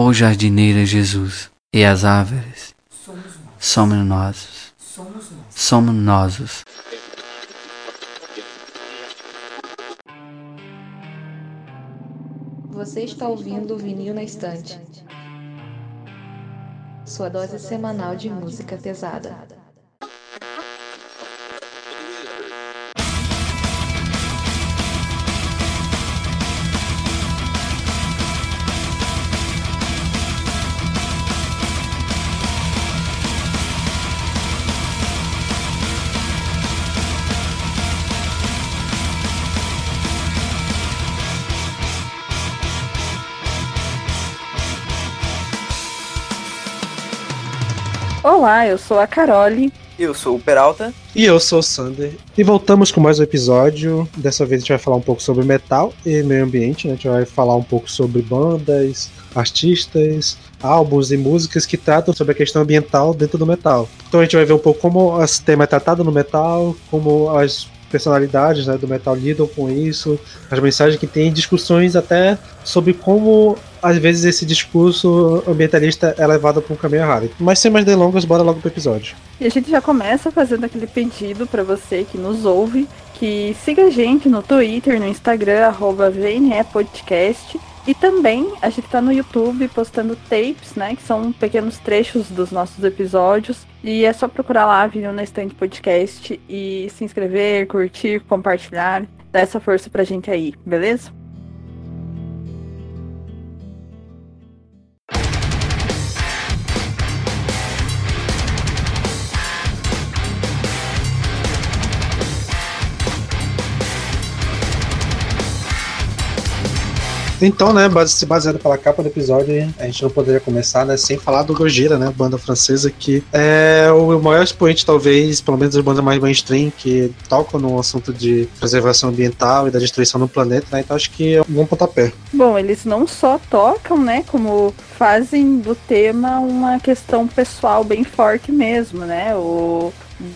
Ó jardineira Jesus, e as árvores somos nós. Somos nós. Você está ouvindo o Vinil na Estante. Sua dose semanal de música pesada. Olá, eu sou a Carole. Eu sou o Peralta. E eu sou o Sander. E voltamos com mais um episódio. Dessa vez a gente vai falar um pouco sobre metal e meio ambiente. Né? A gente vai falar um pouco sobre bandas, artistas, álbuns e músicas que tratam sobre a questão ambiental dentro do metal. Então a gente vai ver um pouco como esse tema é tratado no metal, como as personalidades né, do metal lidam com isso, as mensagens que tem, discussões até sobre como às vezes esse discurso ambientalista é levado para um caminho errado. Mas sem mais delongas, bora logo pro episódio. E a gente já começa fazendo aquele pedido para você que nos ouve, que siga a gente no Twitter, no Instagram, arroba Podcast. E também a gente tá no YouTube postando tapes, né? Que são pequenos trechos dos nossos episódios. E é só procurar lá, Vinil na Estante Podcast e se inscrever, curtir, compartilhar. Dá essa força pra gente aí, beleza? Então, né, base, baseado pela capa do episódio, a gente não poderia começar, né, sem falar do Gojira, né, banda francesa que é o maior expoente, talvez, pelo menos das bandas mais mainstream, que tocam no assunto de preservação ambiental e da destruição do planeta, né, então acho que é um bom pontapé. Bom, eles não só tocam, né, como fazem do tema uma questão pessoal bem forte mesmo, né, o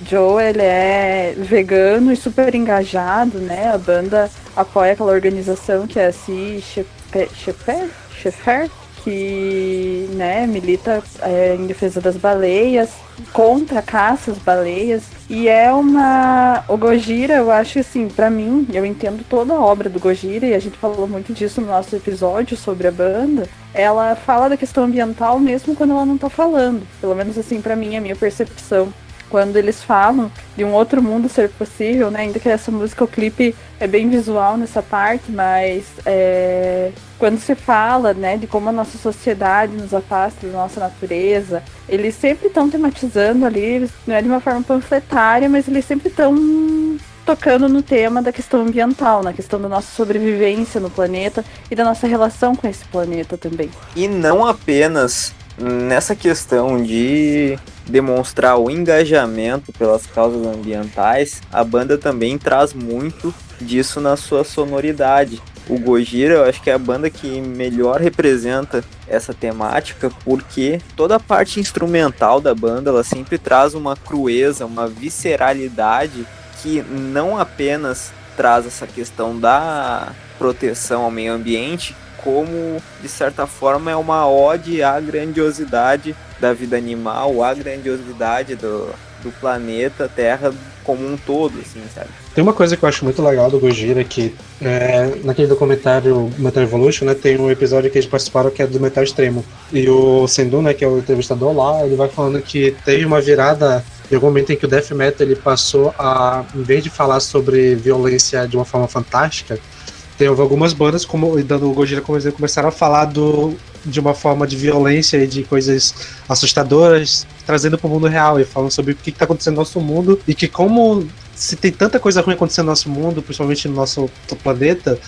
Joe, ele é vegano e super engajado, né? A banda apoia aquela organização que é a Sea Shepherd, que né, milita é, em defesa das baleias, contra caça baleias. E é uma. O Gojira, eu acho assim, para mim, eu entendo toda a obra do Gojira, e a gente falou muito disso no nosso episódio sobre a banda. Ela fala da questão ambiental mesmo quando ela não tá falando. Pelo menos assim, para mim, é a minha percepção quando eles falam de um outro mundo ser possível, né? Ainda que essa música, o clipe é bem visual nessa parte, mas é, quando se fala, né, de como a nossa sociedade nos afasta da nossa natureza, eles sempre estão tematizando ali, não é de uma forma panfletária, mas eles sempre estão tocando no tema da questão ambiental, na questão da nossa sobrevivência no planeta e da nossa relação com esse planeta também. E não apenas nessa questão de demonstrar o engajamento pelas causas ambientais, a banda também traz muito disso na sua sonoridade. O Gojira, eu acho que é a banda que melhor representa essa temática, porque toda a parte instrumental da banda, ela sempre traz uma crueza, uma visceralidade que não apenas traz essa questão da proteção ao meio ambiente, como de certa forma é uma ode à grandiosidade da vida animal, à grandiosidade do, do planeta Terra como um todo, assim, sabe? Tem uma coisa que eu acho muito legal do Gojira que é, naquele documentário Metal Evolution, né, tem um episódio que eles participaram que é do metal extremo. E o Sendu, né, que é o entrevistador lá, ele vai falando que teve uma virada em algum momento em que o death metal ele passou a, em vez de falar sobre violência de uma forma fantástica, Teve algumas bandas, como dando o Gojira como exemplo, começaram a falar do, de uma forma de violência e de coisas assustadoras, trazendo para o mundo real e falando sobre o que está acontecendo no nosso mundo e que como se tem tanta coisa ruim acontecendo no nosso mundo, principalmente no nosso planeta,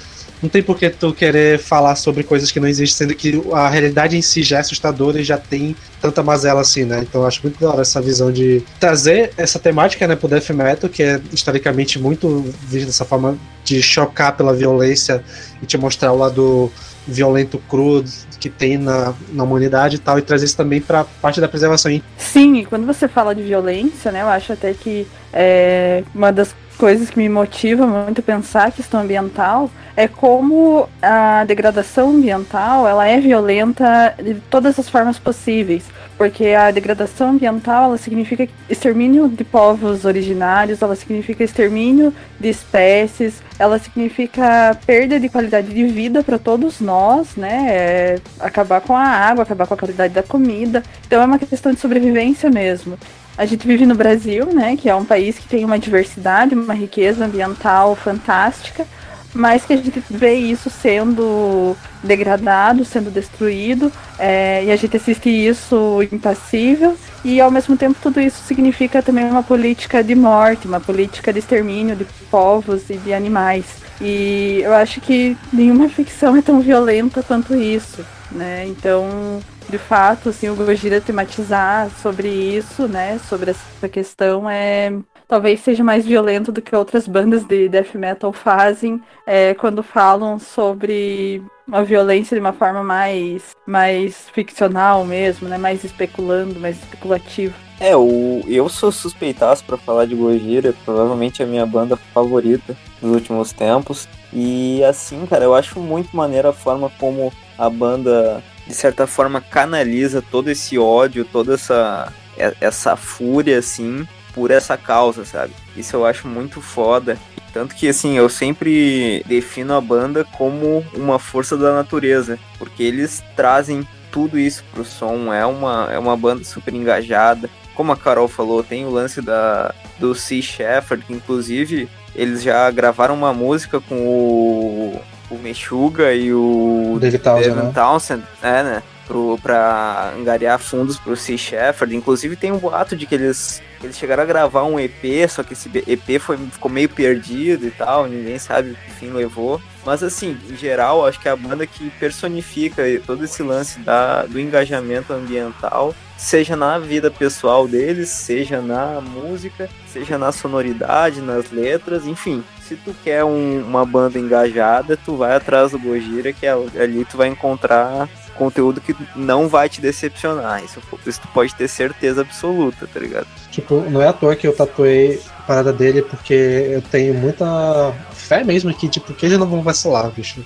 não tem por que tu querer falar sobre coisas que não existem, sendo que a realidade em si já é assustadora e já tem tanta mazela assim, né? Então acho muito da hora essa visão de trazer essa temática, né, pro death metal, que é historicamente muito visto dessa forma de chocar pela violência e te mostrar o lado violento cru que tem na, na humanidade e tal, e trazer isso também para parte da preservação. Sim, e quando você fala de violência, né, eu acho até que é, uma das coisas que me motivam muito a pensar a questão ambiental é como a degradação ambiental ela é violenta de todas as formas possíveis porque a degradação ambiental ela significa extermínio de povos originários, ela significa extermínio de espécies, ela significa perda de qualidade de vida para todos nós, né? É acabar com a água, acabar com a qualidade da comida. Então é uma questão de sobrevivência mesmo. A gente vive no Brasil, né, que é um país que tem uma diversidade, uma riqueza ambiental fantástica, mas que a gente vê isso sendo degradado, sendo destruído, é, e a gente assiste isso impassível, e ao mesmo tempo tudo isso significa também uma política de morte, uma política de extermínio de povos e de animais. E eu acho que nenhuma ficção é tão violenta quanto isso, né? Então, de fato, assim, o Gojira tematizar sobre isso, né, sobre essa questão é talvez seja mais violento do que outras bandas de death metal fazem é, quando falam sobre a violência de uma forma mais, mais ficcional mesmo, né? Mais especulando, mais especulativo. É, o, eu sou suspeitaço para falar de Gojira, provavelmente a minha banda favorita nos últimos tempos. E assim, cara, eu acho muito maneira a forma como a banda, de certa forma, canaliza todo esse ódio, toda essa, essa fúria, assim, por essa causa, sabe? Isso eu acho muito foda. Tanto que, assim, eu sempre defino a banda como uma força da natureza, porque eles trazem tudo isso pro som. É uma, é uma banda super engajada. Como a Carol falou, tem o lance da, do Sea Shepherd, que inclusive eles já gravaram uma música com o, o Meshuga e o David Townsend, né? Townsend, é, né? Pro, pra angariar fundos pro Sea Shepherd. Inclusive tem um boato de que eles, eles chegaram a gravar um EP, só que esse EP foi, ficou meio perdido e tal, ninguém sabe o que fim levou. Mas assim, em geral, acho que é a banda que personifica todo esse lance da, do engajamento ambiental, seja na vida pessoal deles, seja na música, seja na sonoridade, nas letras, enfim. Se tu quer um, uma banda engajada, tu vai atrás do Gojira, que é, ali tu vai encontrar conteúdo que não vai te decepcionar. Isso, isso tu pode ter certeza absoluta, tá ligado? Tipo, não é à toa que eu tatuei a parada dele, porque eu tenho muita fé mesmo que, tipo, que eles não vão vacilar, bicho.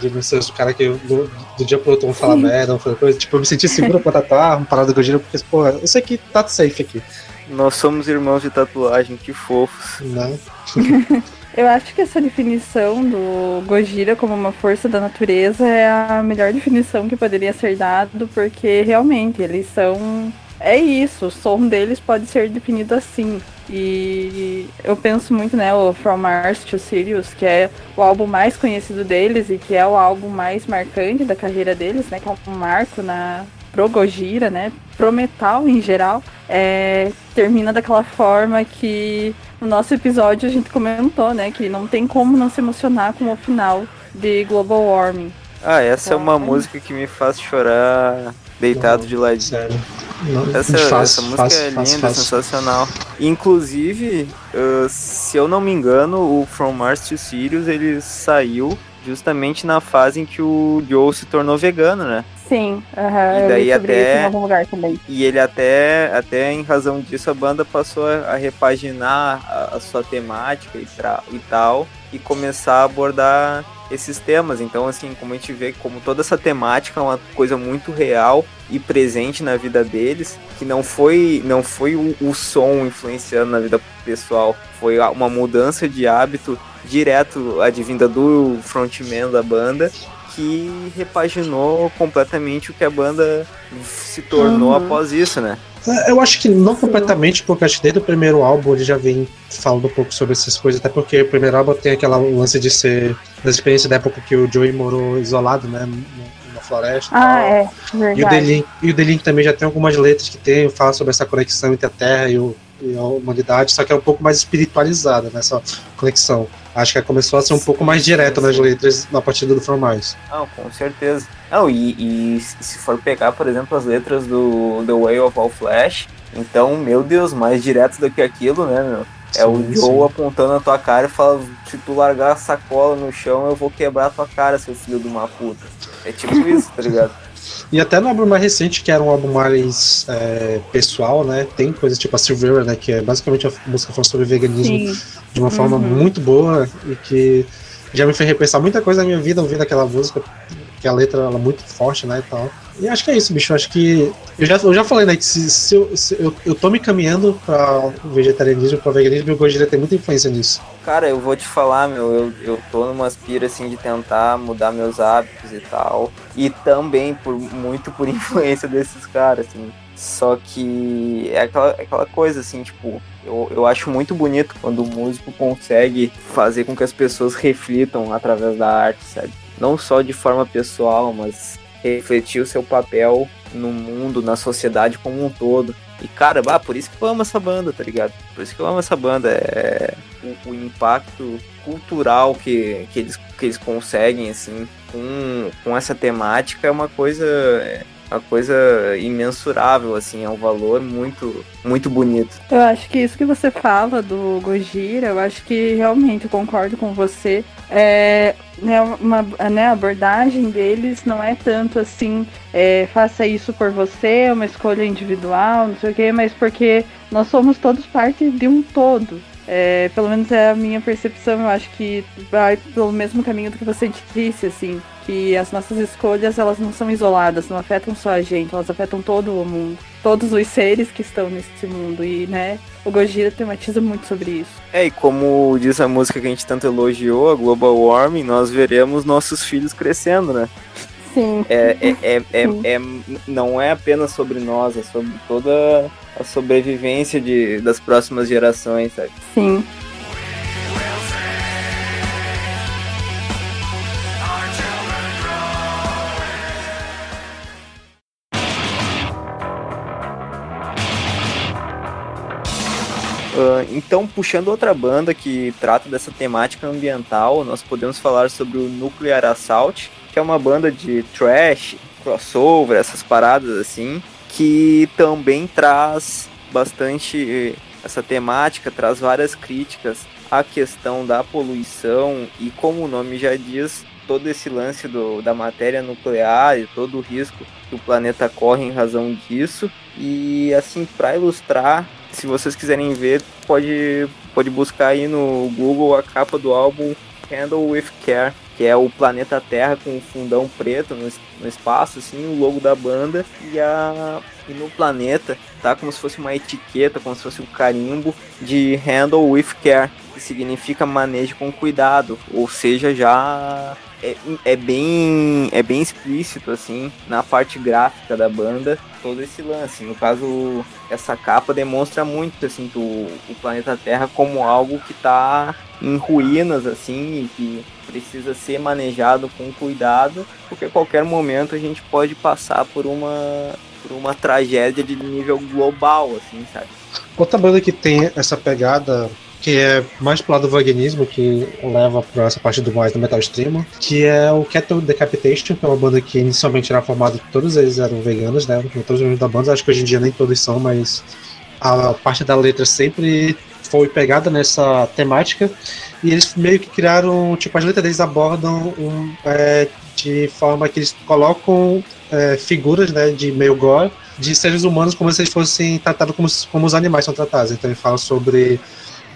De não ser os caras que do, do dia pro outro vão falar merda, vão fazer coisa. Tipo, eu me senti seguro pra tatuar uma parada do Gojira, porque, porra, eu sei que tá safe aqui. Nós somos irmãos de tatuagem, que fofos. Né? Eu acho que essa definição do Gojira como uma força da natureza é a melhor definição que poderia ser dado, porque realmente eles são. É isso, o som deles pode ser definido assim. E eu penso muito, né, o From Mars to Sirius, que é o álbum mais conhecido deles e que é o álbum mais marcante da carreira deles, né, que é um marco na pro Gojira, né, pro metal em geral, é, termina daquela forma que no nosso episódio a gente comentou, né, que não tem como não se emocionar com o final de Global Warming. Ah, essa é uma Ah. música que me faz chorar deitado de ladinho. Sério. Não, Essa, fácil, essa música fácil, é linda, fácil. sensacional. Inclusive, uh, se eu não me engano, o From Mars to Sirius ele saiu justamente na fase em que o Joe se tornou vegano, né? Sim, E daí até- em algum lugar também. E ele até, até em razão disso, a banda passou a, repaginar a, a sua temática e, tra- e tal, e começar a abordar esses temas. Então, assim, como a gente vê, como toda essa temática é uma coisa muito real e presente na vida deles, que não foi, não foi o, o som influenciando na vida pessoal, foi uma mudança de hábito direto advinda do frontman da banda, que repaginou completamente o que a banda se tornou Uhum. após isso, né? É, Eu acho que não completamente, porque acho que desde o primeiro álbum ele já vem falando um pouco sobre essas coisas, até porque o primeiro álbum tem aquela lance de ser da experiência da época que o Joey morou isolado, né, na floresta. e Ah, tal. é, E o verdade. The Link, e o The Link também já tem algumas letras que tem, fala sobre essa conexão entre a Terra e, o- a humanidade, só que é um pouco mais espiritualizada nessa conexão. Acho que começou a ser um pouco mais direta nas letras a partir do From Mars. Não, com certeza. Não, e, e se for pegar, por exemplo, as letras do The Way of All Flash, então, meu Deus, mais direto do que aquilo, né, meu? É o Sim, Joe sim. apontando a tua cara e fala, se tu largar a sacola no chão, eu vou quebrar a tua cara, seu filho de uma puta. É tipo isso, tá ligado? E até no álbum mais recente, que era um álbum mais é, pessoal, né? Tem coisas tipo a Silveira, né? Que é basicamente a música falando sobre veganismo Sim. de uma forma uhum. muito boa e que já me fez repensar muita coisa na minha vida ouvindo aquela música, que a letra é muito forte, né? E tal. E acho que é isso, bicho. Acho que. Eu já, eu já falei, né? Que se, se, eu, se eu, eu tô me caminhando pra vegetarianismo, pra veganismo, e o Gojira tem muita influência nisso. Cara, eu vou te falar, meu. Eu, eu tô numa aspira, assim, de tentar mudar meus hábitos e tal. E também, por muito por influência desses caras, assim. Só que é aquela, é aquela coisa, assim, tipo. Eu, eu acho muito bonito quando o músico consegue fazer com que as pessoas reflitam através da arte, sabe? Não só de forma pessoal, mas refletir o seu papel no mundo, na sociedade como um todo. E, cara, bah, por isso que eu amo essa banda, tá ligado? Por isso que eu amo essa banda. É o, o impacto cultural que, que, eles, que eles conseguem, assim, com, com essa temática é uma coisa. É, uma coisa imensurável, assim, é um valor muito, muito bonito. Eu acho que isso que você fala do Gojira, eu acho que realmente concordo com você. É, né, uma, né, a abordagem deles não é tanto assim, é, faça isso por você, é uma escolha individual, não sei o quê, mas porque nós somos todos parte de um todo. É, pelo menos é a minha percepção, eu acho que vai pelo mesmo caminho do que você disse, assim, que as nossas escolhas elas não são isoladas, não afetam só a gente, elas afetam todo o mundo, todos os seres que estão nesse mundo e, né, o Gojira tematiza muito sobre isso. É, e como diz a música que a gente tanto elogiou, a Global Warming, nós veremos nossos filhos crescendo, né? Sim. É, é, é, é, é, não é apenas sobre nós, é sobre toda a sobrevivência de, das próximas gerações, sabe? Sim. Uh, então, puxando outra banda que trata dessa temática ambiental, nós podemos falar sobre o Nuclear Assault, que é uma banda de trash, crossover, essas paradas assim, que também traz bastante essa temática, traz várias críticas à questão da poluição e como o nome já diz, todo esse lance do, da matéria nuclear e todo o risco que o planeta corre em razão disso. E assim, para ilustrar, se vocês quiserem ver, pode, pode buscar aí no Google a capa do álbum Handle with Care que é o planeta Terra com o fundão preto no, no espaço, assim, o logo da banda. E a e no planeta tá como se fosse uma etiqueta, como se fosse um carimbo de handle with care, que significa manejo com cuidado, ou seja, já é, é, bem é bem explícito assim na parte gráfica da banda todo esse lance. No caso, essa capa demonstra muito assim o, o planeta Terra como algo que está em ruínas assim e que precisa ser manejado com cuidado, porque a qualquer momento a gente pode passar por uma por uma tragédia de nível global, assim, sabe? Outra banda que tem essa pegada que é mais pro lado do veganismo, que leva para essa parte do mais do metal extremo, que é o Cattle Decapitation, que é uma banda que inicialmente era formada, todos eles eram veganos, né? Todos os da banda, acho que hoje em dia nem todos são, mas a parte da letra sempre foi pegada nessa temática e eles meio que criaram, tipo, as letras deles abordam um, é, de forma que eles colocam é, figuras, né, de meio gore, de seres humanos como se eles fossem tratados como, como os animais são tratados. Então ele fala sobre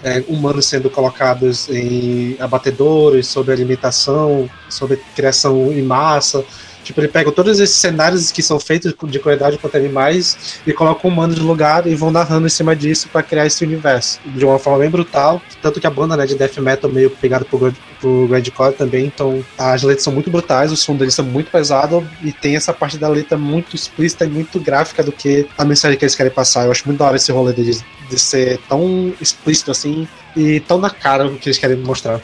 é, humanos sendo colocados em abatedores, sobre alimentação, sobre criação em massa, Tipo, ele pega todos esses cenários que são feitos de crueldade contra animais e coloca humanos no lugar e vão narrando em cima disso para criar esse universo. De uma forma bem brutal. Tanto que a banda né, de death metal meio pegada pro, pro grindcore também. Então as letras são muito brutais, o som deles é muito pesado e tem essa parte da letra muito explícita e muito gráfica do que a mensagem que eles querem passar. Eu acho muito da hora esse rolê deles de ser tão explícito assim e tão na cara o que eles querem mostrar.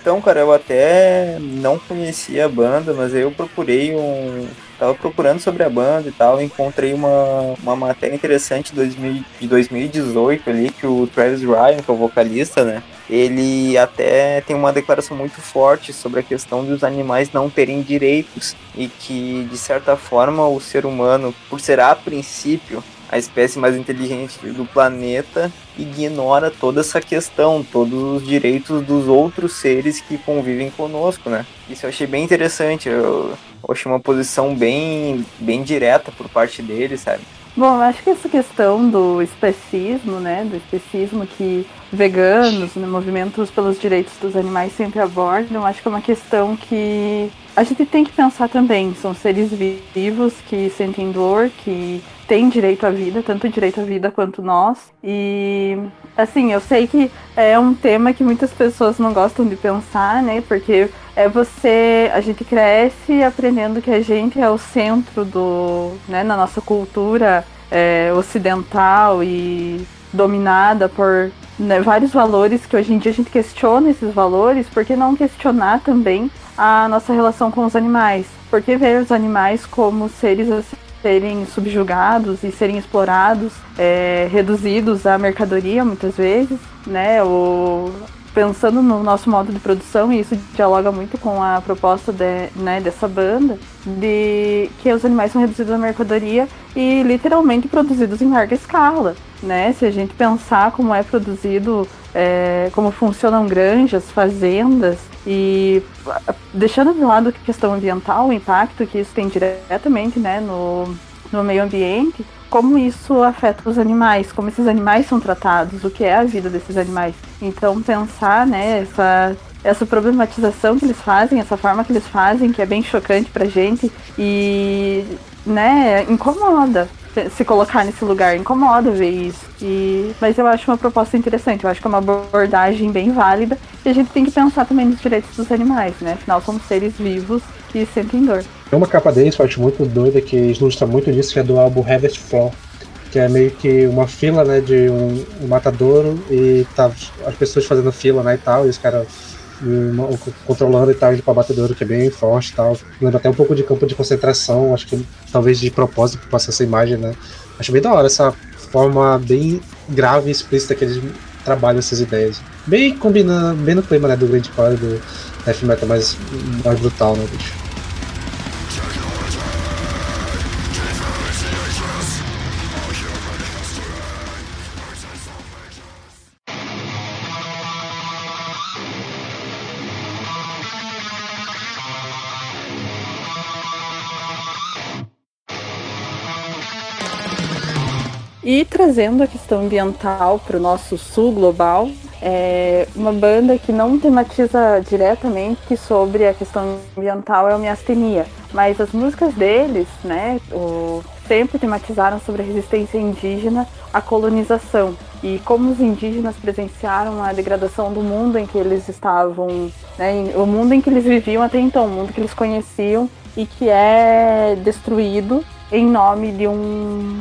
Então, cara, eu até não conhecia a banda, mas eu procurei um. Tava procurando sobre a banda e tal, encontrei uma, uma matéria interessante de 2018 ali, que o Travis Ryan, que é o vocalista, né? Ele até tem uma declaração muito forte sobre a questão dos animais não terem direitos e que, de certa forma, o ser humano, por ser a princípio a espécie mais inteligente do planeta ignora toda essa questão, todos os direitos dos outros seres que convivem conosco, né? Isso eu achei bem interessante. Eu, achei uma posição bem, bem direta por parte dele, sabe? Bom, acho que essa questão do especismo, né, do especismo que veganos, né, movimentos pelos direitos dos animais sempre abordam, acho que é uma questão que a gente tem que pensar também. São seres vivos que sentem dor, que têm direito à vida, tanto direito à vida quanto nós. E assim, eu sei que é um tema que muitas pessoas não gostam de pensar, né? Porque é você, a gente cresce aprendendo que a gente é o centro do, né, na nossa cultura é, ocidental e dominada por né, vários valores que hoje em dia a gente questiona esses valores, por que não questionar também a nossa relação com os animais? Por que ver os animais como seres a serem subjugados e serem explorados, é, reduzidos à mercadoria muitas vezes, né? Pensando no nosso modo de produção, e isso dialoga muito com a proposta de, né, dessa banda, de que os animais são reduzidos à mercadoria e literalmente produzidos em larga escala. Né? Se a gente pensar como é produzido, é, como funcionam granjas, fazendas, e deixando de lado a questão ambiental, o impacto que isso tem diretamente né, no, no meio ambiente, como isso afeta os animais, como esses animais são tratados, o que é a vida desses animais. Então pensar, né, essa, essa problematização que eles fazem, essa forma que eles fazem, que é bem chocante pra gente e, né, incomoda se colocar nesse lugar, incomoda ver isso. E, mas eu acho uma proposta interessante, eu acho que é uma abordagem bem válida e a gente tem que pensar também nos direitos dos animais, né? Afinal, somos seres vivos que sentem dor. Tem uma capa deles que eu acho muito doida, que ilustra muito disso, que é do álbum Harvest Floor, que é meio que uma fila, né, de um, um matadouro e tá as pessoas fazendo fila, né, e tal, e os caras controlando e tal, indo pra batedouro, que é bem forte e tal. Lembra até um pouco de campo de concentração, acho que talvez de propósito pra passar essa imagem, né. Acho bem da hora essa forma bem grave e explícita que eles trabalham essas ideias. Bem combinando, bem no clima, né, do Grand Core, do death metal mais, mais brutal, né, bicho. E trazendo a questão ambiental para o nosso sul global, é uma banda que não tematiza diretamente sobre a questão ambiental é o Miastenia, mas as músicas deles, né, o, sempre tematizaram sobre a resistência indígena à colonização. E como os indígenas presenciaram a degradação do mundo em que eles estavam, né, o mundo em que eles viviam até então, o mundo que eles conheciam e que é destruído em nome de um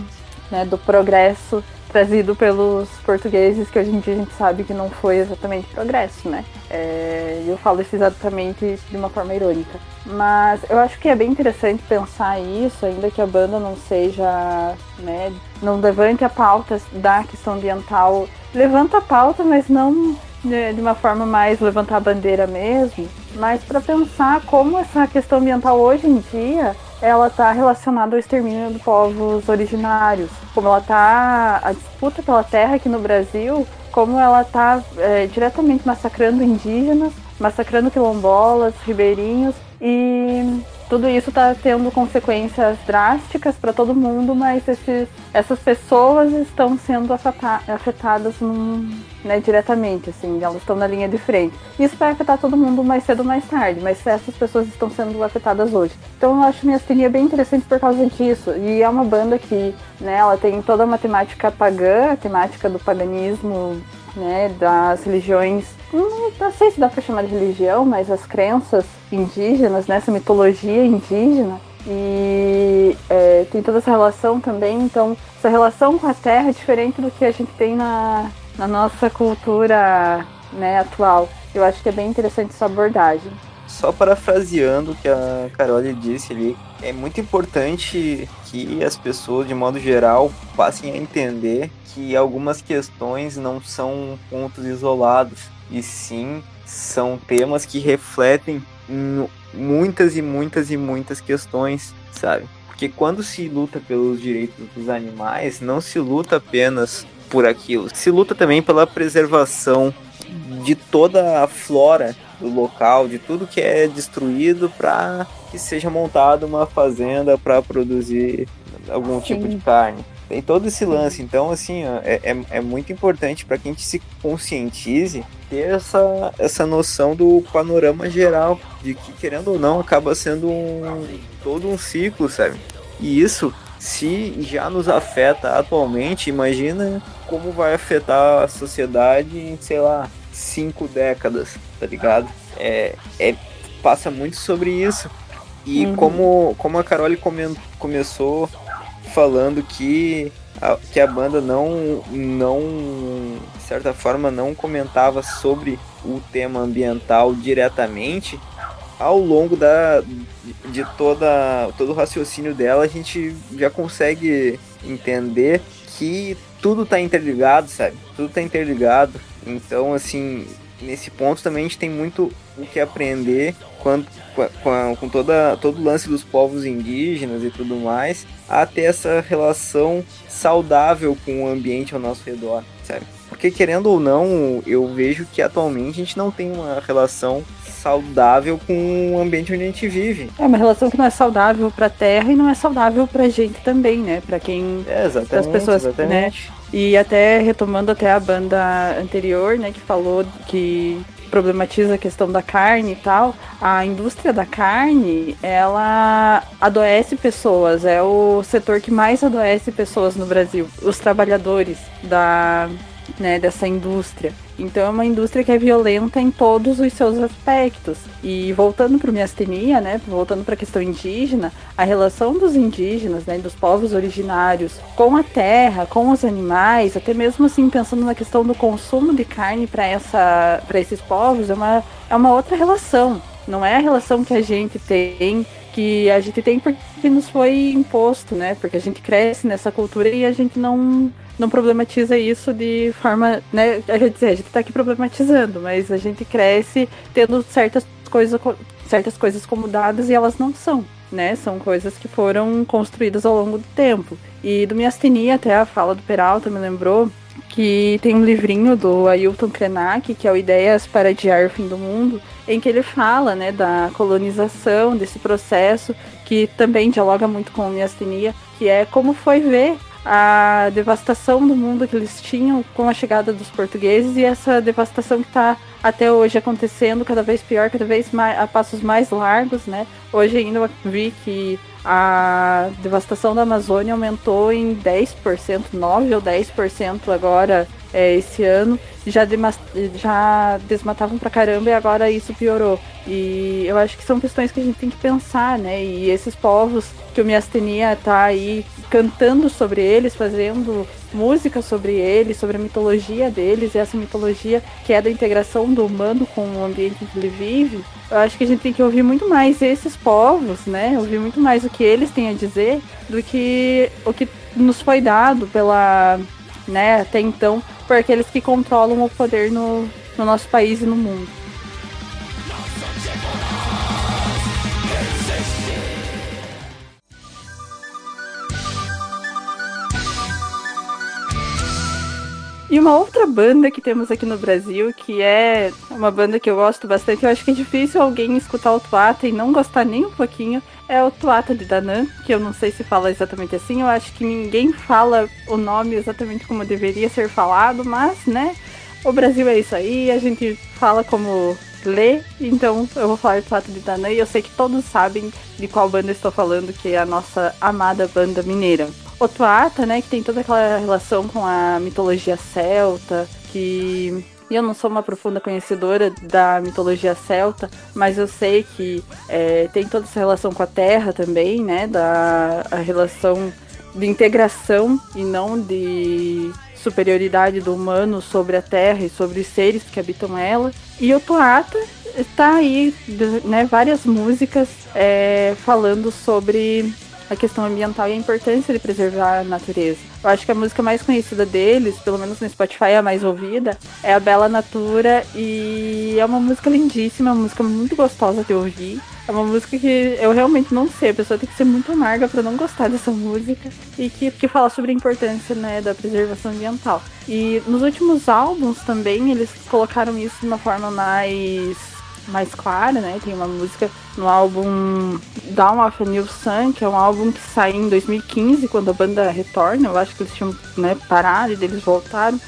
né, do progresso trazido pelos portugueses, que hoje em dia a gente sabe que não foi exatamente progresso, né? É, eu falo isso exatamente de uma forma irônica. Mas eu acho que é bem interessante pensar isso, ainda que a banda não seja, né, não levante a pauta da questão ambiental. Levanta a pauta, mas não de uma forma mais levantar a bandeira mesmo, mas para pensar como essa questão ambiental hoje em dia ela está relacionada ao extermínio de povos originários, como ela está a disputa pela terra aqui no Brasil, como ela está é, diretamente massacrando indígenas, massacrando quilombolas, ribeirinhos e tudo isso está tendo consequências drásticas para todo mundo, mas esses, essas pessoas estão sendo afetadas num, né, diretamente, assim, elas estão na linha de frente. Isso vai afetar todo mundo mais cedo ou mais tarde, mas essas pessoas estão sendo afetadas hoje. Então eu acho Miastenia bem interessante por causa disso. E é uma banda que, né, ela tem toda uma temática pagã, a temática do paganismo, né, das religiões Não sei se dá para chamar de religião, mas as crenças indígenas, né, essa mitologia indígena, e é, tem toda essa relação também. Então, essa relação com a terra é diferente do que a gente tem na, na nossa cultura né, atual. Eu acho que é bem interessante essa abordagem. Só parafraseando o que a Carol disse ali, é muito importante que as pessoas, de modo geral, passem a entender que algumas questões não são pontos isolados e sim são temas que refletem muitas e muitas e muitas questões, sabe? Porque quando se luta pelos direitos dos animais, não se luta apenas por aquilo, se luta também pela preservação de toda a flora do local, de tudo que é destruído para que seja montada uma fazenda para produzir algum Sim. tipo de carne. Tem todo esse lance, então assim, ó, é, é, é muito importante para que a gente se conscientize ter essa, essa noção do panorama geral, de que querendo ou não acaba sendo um, todo um ciclo, sabe? E isso, se já nos afeta atualmente, imagina como vai afetar a sociedade em, sei lá, cinco décadas, tá ligado? É, é, passa muito sobre isso. E uhum. como, como a Carole come, começou falando que a, que a banda não, não, de certa forma, não comentava sobre o tema ambiental diretamente, ao longo da, de toda, todo o raciocínio dela, a gente já consegue entender que tudo está interligado, sabe? Tudo está interligado. Então, assim, nesse ponto também a gente tem muito o que aprender quando, com, com toda, todo o lance dos povos indígenas e tudo mais, a ter essa relação saudável com o ambiente ao nosso redor, sabe? Porque querendo ou não, eu vejo que atualmente a gente não tem uma relação saudável com o ambiente onde a gente vive. É uma relação que não é saudável para a Terra e não é saudável para a gente também, né? Para quem, é, as pessoas, né? exatamente. né? E até retomando até a banda anterior, né, que falou que problematiza a questão da carne e tal, a indústria da carne, ela adoece pessoas, é o setor que mais adoece pessoas no Brasil, os trabalhadores da, né, dessa indústria. Então é uma indústria que é violenta em todos os seus aspectos. E voltando para miastenia, né, voltando para a questão indígena, a relação dos indígenas, né, dos povos originários com a terra, com os animais, até mesmo assim pensando na questão do consumo de carne para essa para esses povos é uma é uma outra relação. Não é a relação que a gente tem que a gente tem porque nos foi imposto, né? Porque a gente cresce nessa cultura e a gente não não problematiza isso de forma, né? A gente, a gente tá aqui problematizando, mas a gente cresce tendo certas coisas, certas coisas como dadas e elas não são. Né, são coisas que foram construídas ao longo do tempo. E do Miastenia, até a fala do Peralta me lembrou que tem um livrinho do Ailton Krenak, que é o Ideias para Adiar o Fim do Mundo, em que ele fala né, da colonização, desse processo, que também dialoga muito com a miastenia, que é como foi ver a devastação do mundo que eles tinham com a chegada dos portugueses e essa devastação que está até hoje acontecendo cada vez pior, cada vez mais, a passos mais largos, né? Hoje ainda vi que a devastação da Amazônia aumentou em 10%, 9 ou 10% agora é, esse ano. Já, já desmatavam pra caramba e agora isso piorou. E eu acho que são questões que a gente tem que pensar, né? E esses povos que o Miastenia tá aí cantando sobre eles, fazendo música sobre eles, sobre a mitologia deles, e essa mitologia que é da integração do humano com o ambiente em que ele vive, eu acho que a gente tem que ouvir muito mais esses povos, né? Ouvir muito mais o que eles têm a dizer do que o que nos foi dado pela, né, até então, por aqueles que controlam o poder no, no nosso país e no mundo. E uma outra banda que temos aqui no Brasil, que é uma banda que eu gosto bastante, eu acho que é difícil alguém escutar o Tuata e não gostar nem um pouquinho, é o Tuata de Danã, que eu não sei se fala exatamente assim, eu acho que ninguém fala o nome exatamente como deveria ser falado, mas, né, o Brasil é isso aí, a gente fala como lê, então eu vou falar Tuata de Danã e eu sei que todos sabem de qual banda estou falando, que é a nossa amada banda mineira. Otuata, né, que tem toda aquela relação com a mitologia celta, que eu não sou uma profunda conhecedora da mitologia celta, mas eu sei que é, tem toda essa relação com a terra também, né, da a relação de integração e não de superioridade do humano sobre a terra e sobre os seres que habitam ela. E o Tuata está aí, né, várias músicas é, falando sobre a questão ambiental e a importância de preservar a natureza. Eu acho que a música mais conhecida deles, pelo menos no Spotify a mais ouvida, é a Bela Natura e é uma música lindíssima, é uma música muito gostosa de ouvir. É uma música que eu realmente não sei, a pessoa tem que ser muito amarga para não gostar dessa música e que, que fala sobre a importância né, da preservação ambiental. E nos últimos álbuns também eles colocaram isso de uma forma mais mais clara, né? Tem uma música no álbum Down of a New Sun, que é um álbum que saiu em 2015, quando a banda retorna. Eu acho que eles tinham né, parado e eles voltaram,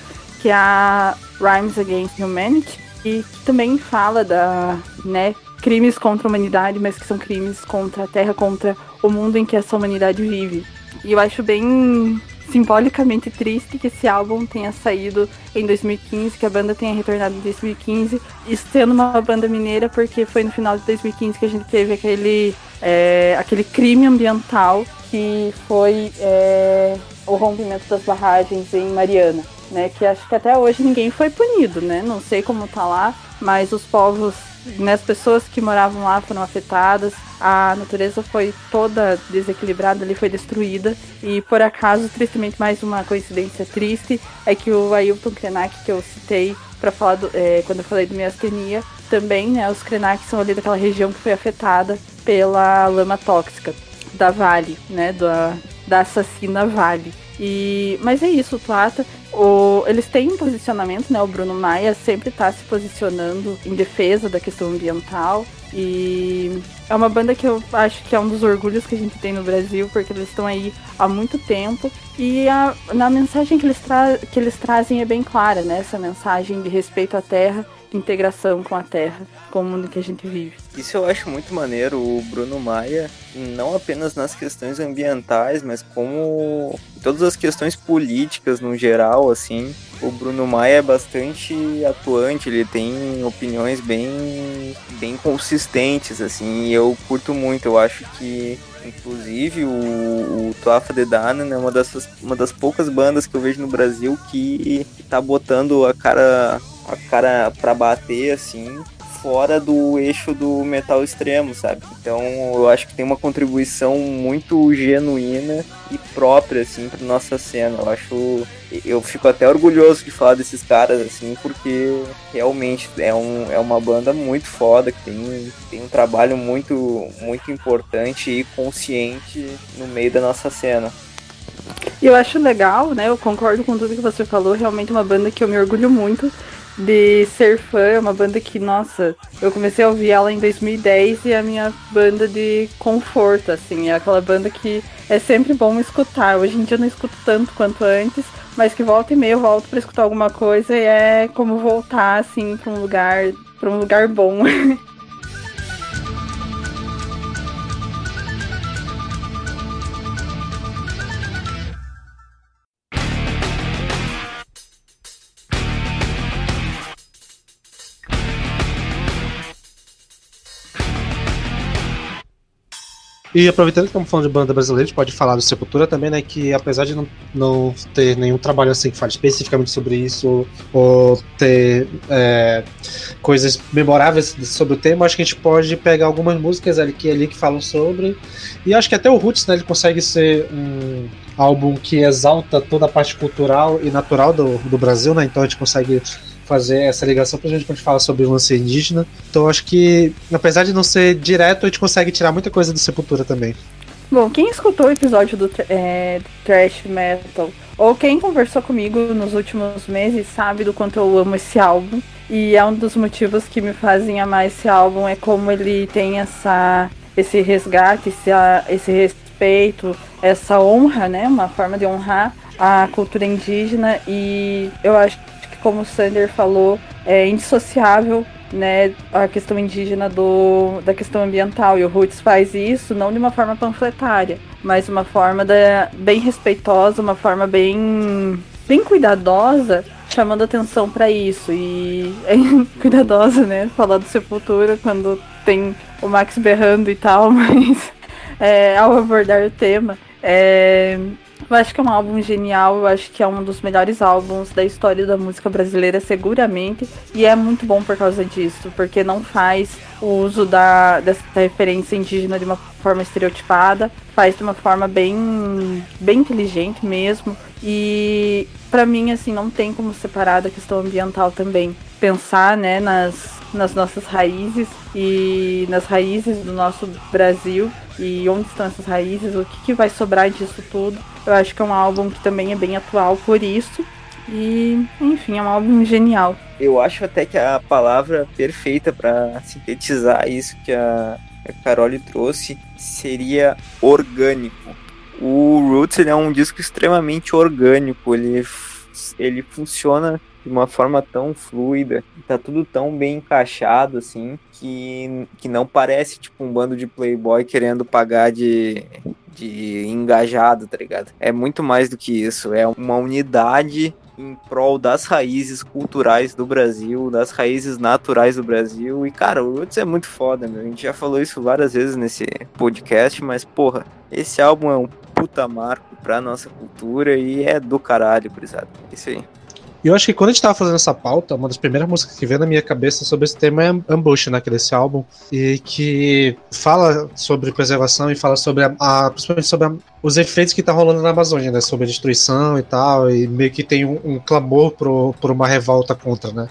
que é a Rhymes Against Humanity, e que também fala da, né, crimes contra a humanidade, mas que são crimes contra a Terra, contra o mundo em que essa humanidade vive. E eu acho bem simbolicamente triste que esse álbum tenha saído em 2015, que a banda tenha retornado em 2015, isso sendo uma banda mineira, porque foi no final de 2015 que a gente teve aquele, é, aquele crime ambiental que foi é, o rompimento das barragens em Mariana. Né, que acho que até hoje ninguém foi punido, né? Não sei como tá lá, mas os povos né, as pessoas que moravam lá foram afetadas, a natureza foi toda desequilibrada, ali foi destruída. E por acaso, tristemente, mais uma coincidência triste é que o Ailton Krenak, que eu citei para falar do, é, quando eu falei do miastenia, também, né, os Krenak são ali daquela região que foi afetada pela lama tóxica da Vale, né, da, da assassina Vale. E, mas é isso, o Tuata, o, eles têm um posicionamento, né? O Bruno Maia sempre está se posicionando em defesa da questão ambiental. E é uma banda que eu acho que é um dos orgulhos que a gente tem no Brasil, porque eles estão aí há muito tempo. E a, na mensagem que eles, que eles trazem é bem clara, né? Essa mensagem de respeito à terra integração com a Terra, com o mundo que a gente vive. Isso eu acho muito maneiro, o Bruno Maia, não apenas nas questões ambientais, mas como todas as questões políticas no geral, assim. O Bruno Maia é bastante atuante, ele tem opiniões bem, bem consistentes, assim, e eu curto muito, eu acho que Inclusive, o, o Tuafa de Danan é uma, dessas, uma das poucas bandas que eu vejo no Brasil que, que tá botando a cara a cara para bater assim fora do eixo do metal extremo, sabe? Então eu acho que tem uma contribuição muito genuína e própria assim para nossa cena. Eu acho eu fico até orgulhoso de falar desses caras assim, porque realmente é, um, é uma banda muito foda que tem, tem um trabalho muito muito importante e consciente no meio da nossa cena. E eu acho legal, né? Eu concordo com tudo que você falou. Realmente uma banda que eu me orgulho muito de ser fã. É uma banda que, nossa, eu comecei a ouvir ela em 2010 e é a minha banda de conforto, assim. É aquela banda que é sempre bom escutar. Hoje em dia eu não escuto tanto quanto antes, mas que volta e meia eu volto para escutar alguma coisa e é como voltar, assim, para um lugar, para um lugar bom. E aproveitando que estamos falando de banda brasileira, a gente pode falar do Sepultura também, né? Que apesar de não, não ter nenhum trabalho assim que fale especificamente sobre isso, ou ter é, coisas memoráveis sobre o tema, acho que a gente pode pegar algumas músicas ali que, ali que falam sobre. E acho que até o Roots, né? Ele consegue ser um álbum que exalta toda a parte cultural e natural do, do Brasil, né? Então a gente consegue fazer essa ligação gente quando a gente fala sobre o lance indígena. Então acho que, apesar de não ser direto, a gente consegue tirar muita coisa do Sepultura também. Bom, quem escutou o episódio do é, Trash Metal, ou quem conversou comigo nos últimos meses, sabe do quanto eu amo esse álbum. E é um dos motivos que me fazem amar esse álbum, é como ele tem essa, esse resgate, esse, esse respeito, essa honra, né? Uma forma de honrar a cultura indígena. E eu acho como o Sander falou, é indissociável né, a questão indígena do, da questão ambiental. E o Roots faz isso não de uma forma panfletária, mas uma forma da, bem respeitosa, uma forma bem, bem cuidadosa, chamando atenção para isso. E é cuidadosa, né? Falar do Sepultura quando tem o Max berrando e tal, mas é, ao abordar o tema. É, eu acho que é um álbum genial, eu acho que é um dos melhores álbuns da história da música brasileira, seguramente. E é muito bom por causa disso, porque não faz o uso da, dessa referência indígena de uma forma estereotipada, faz de uma forma bem, bem inteligente mesmo. E para mim, assim, não tem como separar da questão ambiental também. Pensar, né, nas, nas nossas raízes e nas raízes do nosso Brasil e onde estão essas raízes, o que, que vai sobrar disso tudo. Eu acho que é um álbum que também é bem atual por isso. E, enfim, é um álbum genial. Eu acho até que a palavra perfeita para sintetizar isso que a, a Carole trouxe seria orgânico. O Roots é um disco extremamente orgânico, ele, ele funciona de uma forma tão fluida, tá tudo tão bem encaixado assim, que, que não parece tipo um bando de playboy querendo pagar de, de engajado, tá ligado? É muito mais do que isso, é uma unidade em prol das raízes culturais do Brasil, das raízes naturais do Brasil. E, cara, o Roots é muito foda, meu. A gente já falou isso várias vezes nesse podcast, mas, porra, esse álbum é um puta marco pra nossa cultura e é do caralho, gurizada. É isso aí. E eu acho que quando a gente tava fazendo essa pauta, uma das primeiras músicas que veio na minha cabeça sobre esse tema é Ambush, né, que é desse álbum, e que fala sobre preservação e fala sobre a, a principalmente sobre a, os efeitos que tá rolando na Amazônia, né, sobre a destruição e tal, e meio que tem um, um clamor pro, por uma revolta contra, né.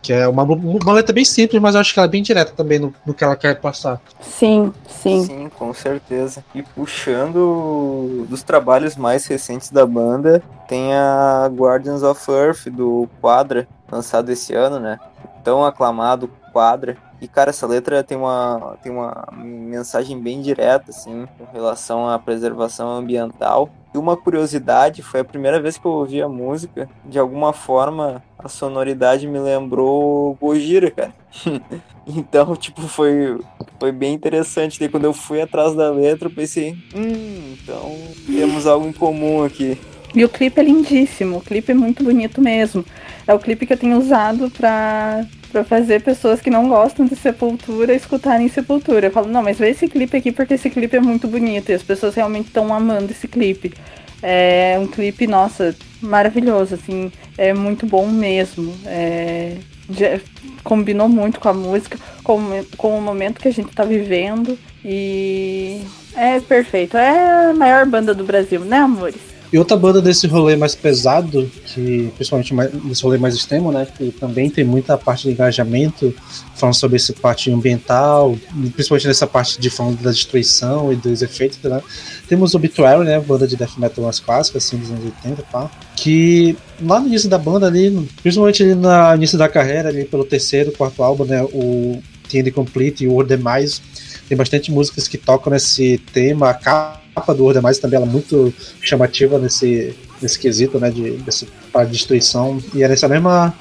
Que é uma, uma letra bem simples, mas eu acho que ela é bem direta também no, no que ela quer passar. Sim, sim. Sim, com certeza. E puxando dos trabalhos mais recentes da banda, tem a Guardians of Earth do Quadra, lançado esse ano, né? Tão aclamado Quadra. E, cara, essa letra tem uma, tem uma mensagem bem direta, assim, com relação à preservação ambiental. E uma curiosidade, foi a primeira vez que eu ouvi a música, de alguma forma, a sonoridade me lembrou Gojira, cara. então, tipo, foi, foi bem interessante. Daí quando eu fui atrás da letra, eu pensei, hum, então temos algo em comum aqui. E o clipe é lindíssimo, o clipe é muito bonito mesmo. É o clipe que eu tenho usado pra, pra fazer pessoas que não gostam de Sepultura escutarem Sepultura. Eu falo, não, mas vê esse clipe aqui porque esse clipe é muito bonito e as pessoas realmente estão amando esse clipe. É um clipe, nossa, maravilhoso, assim, é muito bom mesmo. É, já, combinou muito com a música, com, com o momento que a gente tá vivendo e é perfeito. É a maior banda do Brasil, né, amores? E outra banda desse rolê mais pesado, que principalmente mais, desse rolê mais extremo, né? Que também tem muita parte de engajamento, falando sobre essa parte ambiental, principalmente nessa parte de falando da destruição e dos efeitos, né? Temos Obituary, né? Banda de death metal mais clássica, assim, dos anos 80 pá. Que lá no início da banda ali, principalmente ali no início da carreira, ali pelo terceiro, quarto álbum, né? O The Complete e o Demais, tem bastante músicas que tocam nesse tema, a capa do Order Mais também ela é muito chamativa nesse, nesse quesito, né, de, dessa de destruição, e é nessa mesma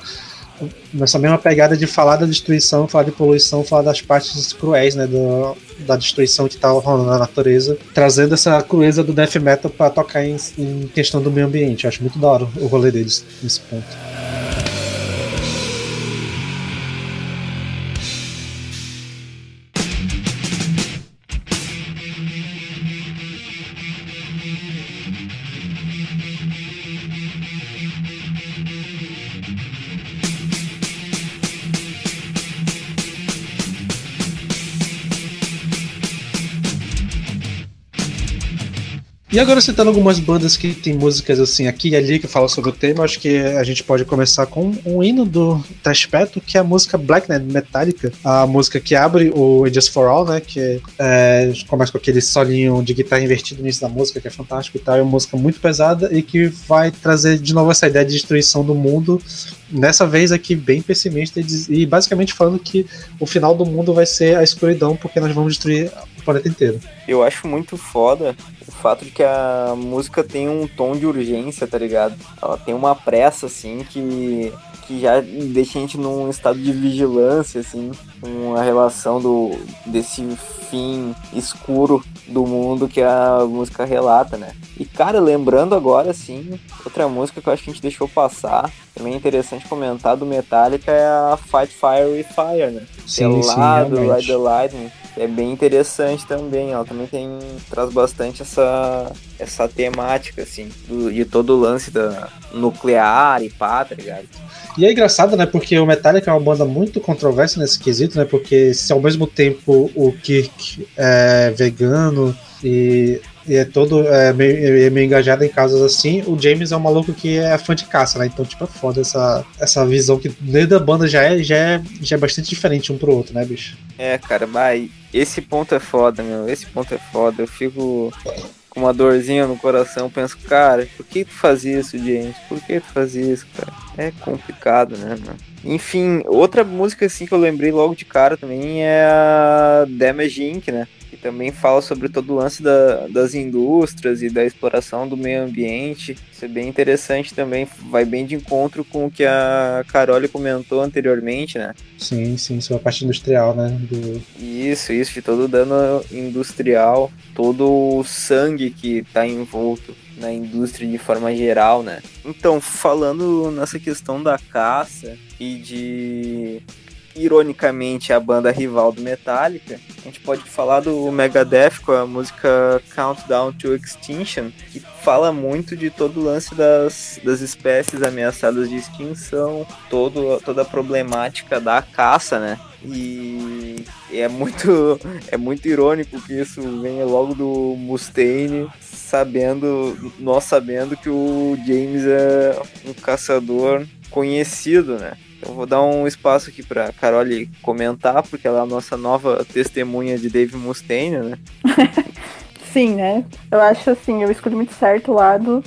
nessa mesma pegada de falar da destruição, falar de poluição, falar das partes cruéis, né, do, da destruição que está rolando na natureza, trazendo essa crueza do death metal para tocar em, em, questão do meio ambiente. Eu acho muito da hora o rolê deles nesse ponto. E agora citando algumas bandas que tem músicas assim aqui e ali que falam sobre o tema, acho que a gente pode começar com um hino do Trashpeto, que é a música Black né, Metallica, a música que abre o Just For All, né, que é, começa com aquele solinho de guitarra invertido no início da música, que é fantástico e tal, é uma música muito pesada e que vai trazer de novo essa ideia de destruição do mundo, nessa vez aqui bem pessimista e basicamente falando que o final do mundo vai ser a escuridão porque nós vamos destruir o planeta inteiro. Eu acho muito foda fato de que a música tem um tom de urgência, tá ligado? Ela tem uma pressa, assim, que, que já deixa a gente num estado de vigilância, assim, com a relação do, desse fim escuro do mundo que a música relata, né? E, cara, lembrando agora, assim, outra música que eu acho que a gente deixou passar, também é interessante comentar do Metallica, é a Fight Fire with Fire, né? Sim, é sim, lá do realmente. Ride the Lightning é bem interessante também. Ela também tem traz bastante essa essa temática assim do, de todo o lance da nuclear e pá, tá ligado? E é engraçado, né? Porque o Metallica é uma banda muito controversa nesse quesito, né? Porque se ao mesmo tempo o Kirk é vegano e, e é todo é, meio, é meio engajado em causas assim, o James é um maluco que é fã de caça, né? Então, tipo, é foda essa, essa visão que dentro da banda já é, já, é, já é bastante diferente um pro outro, né, bicho? É, cara, mas esse ponto é foda, meu. Esse ponto é foda. Eu fico com uma dorzinha no coração, penso, cara, por que tu faz isso, James? Por que tu faz isso, cara? É complicado, né, mano? Enfim, outra música assim que eu lembrei logo de cara também é a Damage Inc, né? Também fala sobre todo o lance da, das indústrias e da exploração do meio ambiente. Isso é bem interessante também, vai bem de encontro com o que a Carole comentou anteriormente, né? Sim, sim, sobre a parte industrial, né? Do... Isso, isso, de todo o dano industrial, todo o sangue que está envolto na indústria de forma geral, né? Então, falando nessa questão da caça e de ironicamente a banda rival do Metallica, a gente pode falar do Megadeth com a música Countdown to Extinction, que fala muito de todo o lance das, das espécies ameaçadas de extinção, todo, toda a problemática da caça, né? E é muito, é muito irônico que isso venha logo do Mustaine, sabendo, nós sabendo que o James é um caçador conhecido, né? Eu vou dar um espaço aqui para Carole comentar, porque ela é a nossa nova testemunha de Dave Mustaine, né? Sim, né? Eu acho assim, eu escolhi muito certo o lado.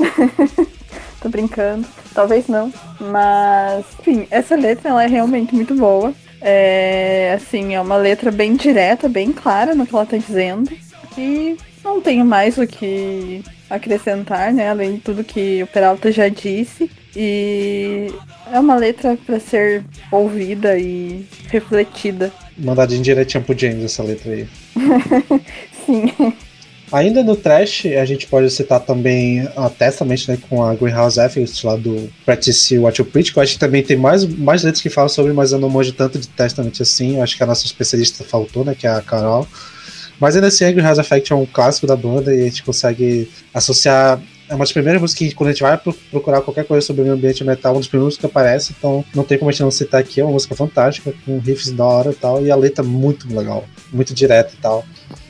Tô brincando. Talvez não. Mas, enfim, essa letra ela é realmente muito boa. É, assim, é uma letra bem direta, bem clara no que ela tá dizendo. E não tenho mais o que acrescentar, né? Além de tudo que o Peralta já disse. E é uma letra para ser ouvida e refletida. Mandadinho direitinho pro James essa letra aí. Sim. Ainda no trash, a gente pode citar também a Testament, né, com a Greenhouse Effect lá do Practice What You Preach, que eu acho que também tem mais, mais letras que falam sobre, mas eu não manjo tanto de Testament assim, eu acho que a nossa especialista faltou, né, que é a Carol. Mas ainda assim, a Greenhouse Effect é um clássico da banda e a gente consegue associar é uma das primeiras músicas que quando a gente vai procurar qualquer coisa sobre o meio ambiente metal, um dos primeiros que aparece, então não tem como a gente não citar aqui, é uma música fantástica, com riffs da hora e tal, e a letra muito legal, muito direta e tal.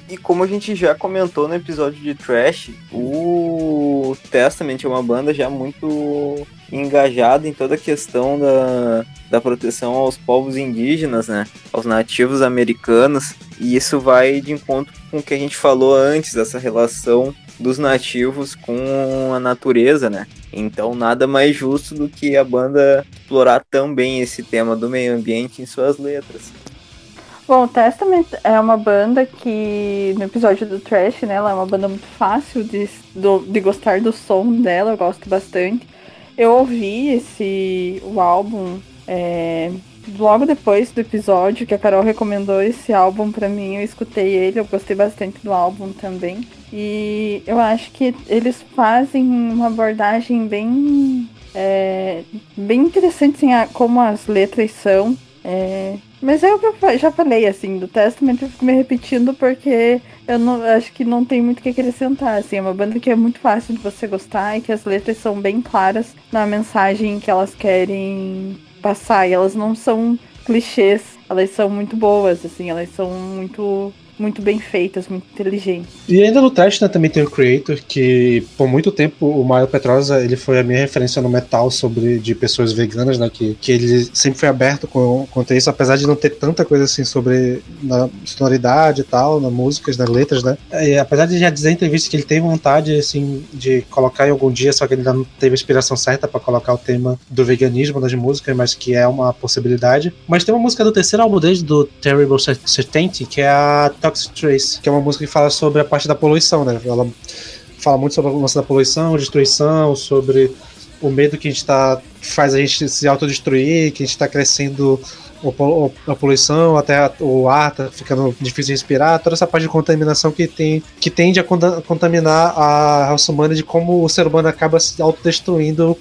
E como a gente já comentou no episódio de Trash, o Testament é uma banda já muito engajada em toda a questão da, da proteção aos povos indígenas, né? Aos nativos americanos. E isso vai de encontro com o que a gente falou antes, essa relação dos nativos com a natureza, né? Então nada mais justo do que a banda explorar também esse tema do meio ambiente em suas letras. Bom, Testament é uma banda que, no episódio do Trash, né, ela é uma banda muito fácil de, de gostar do som dela, eu gosto bastante. Eu ouvi esse o álbum é, logo depois do episódio que a Carol recomendou esse álbum para mim, eu escutei ele, eu gostei bastante do álbum também. E eu acho que eles fazem uma abordagem bem, é, bem interessante, assim, a, como as letras são. É, mas é o que eu já falei, assim, do Testament eu fico me repetindo porque eu não acho que não tem muito o que acrescentar, assim, é uma banda que é muito fácil de você gostar e que as letras são bem claras na mensagem que elas querem passar, e elas não são clichês, elas são muito boas, assim, elas são muito muito bem feitas, muito inteligentes. E ainda no teste né, também tem o Creator, que por muito tempo o Mario Petrosa ele foi a minha referência no metal sobre de pessoas veganas, né? Que, que ele sempre foi aberto com, contra isso, apesar de não ter tanta coisa assim sobre na sonoridade e tal, nas músicas, nas letras, né? E, apesar de já dizer em entrevista que ele tem vontade assim de colocar em algum dia, só que ele ainda não teve a inspiração certa para colocar o tema do veganismo nas músicas, mas que é uma possibilidade. Mas tem uma música do terceiro álbum desde do Terrible Certainty, que é a Toxic Trace, que é uma música que fala sobre a parte da poluição, né? Ela fala muito sobre a lance da poluição, destruição, sobre o medo que a gente tá faz a gente se autodestruir, que a gente está crescendo a poluição, até o ar tá ficando difícil de respirar, toda essa parte de contaminação que tem que tende a contaminar a raça humana de como o ser humano acaba se autodestruindo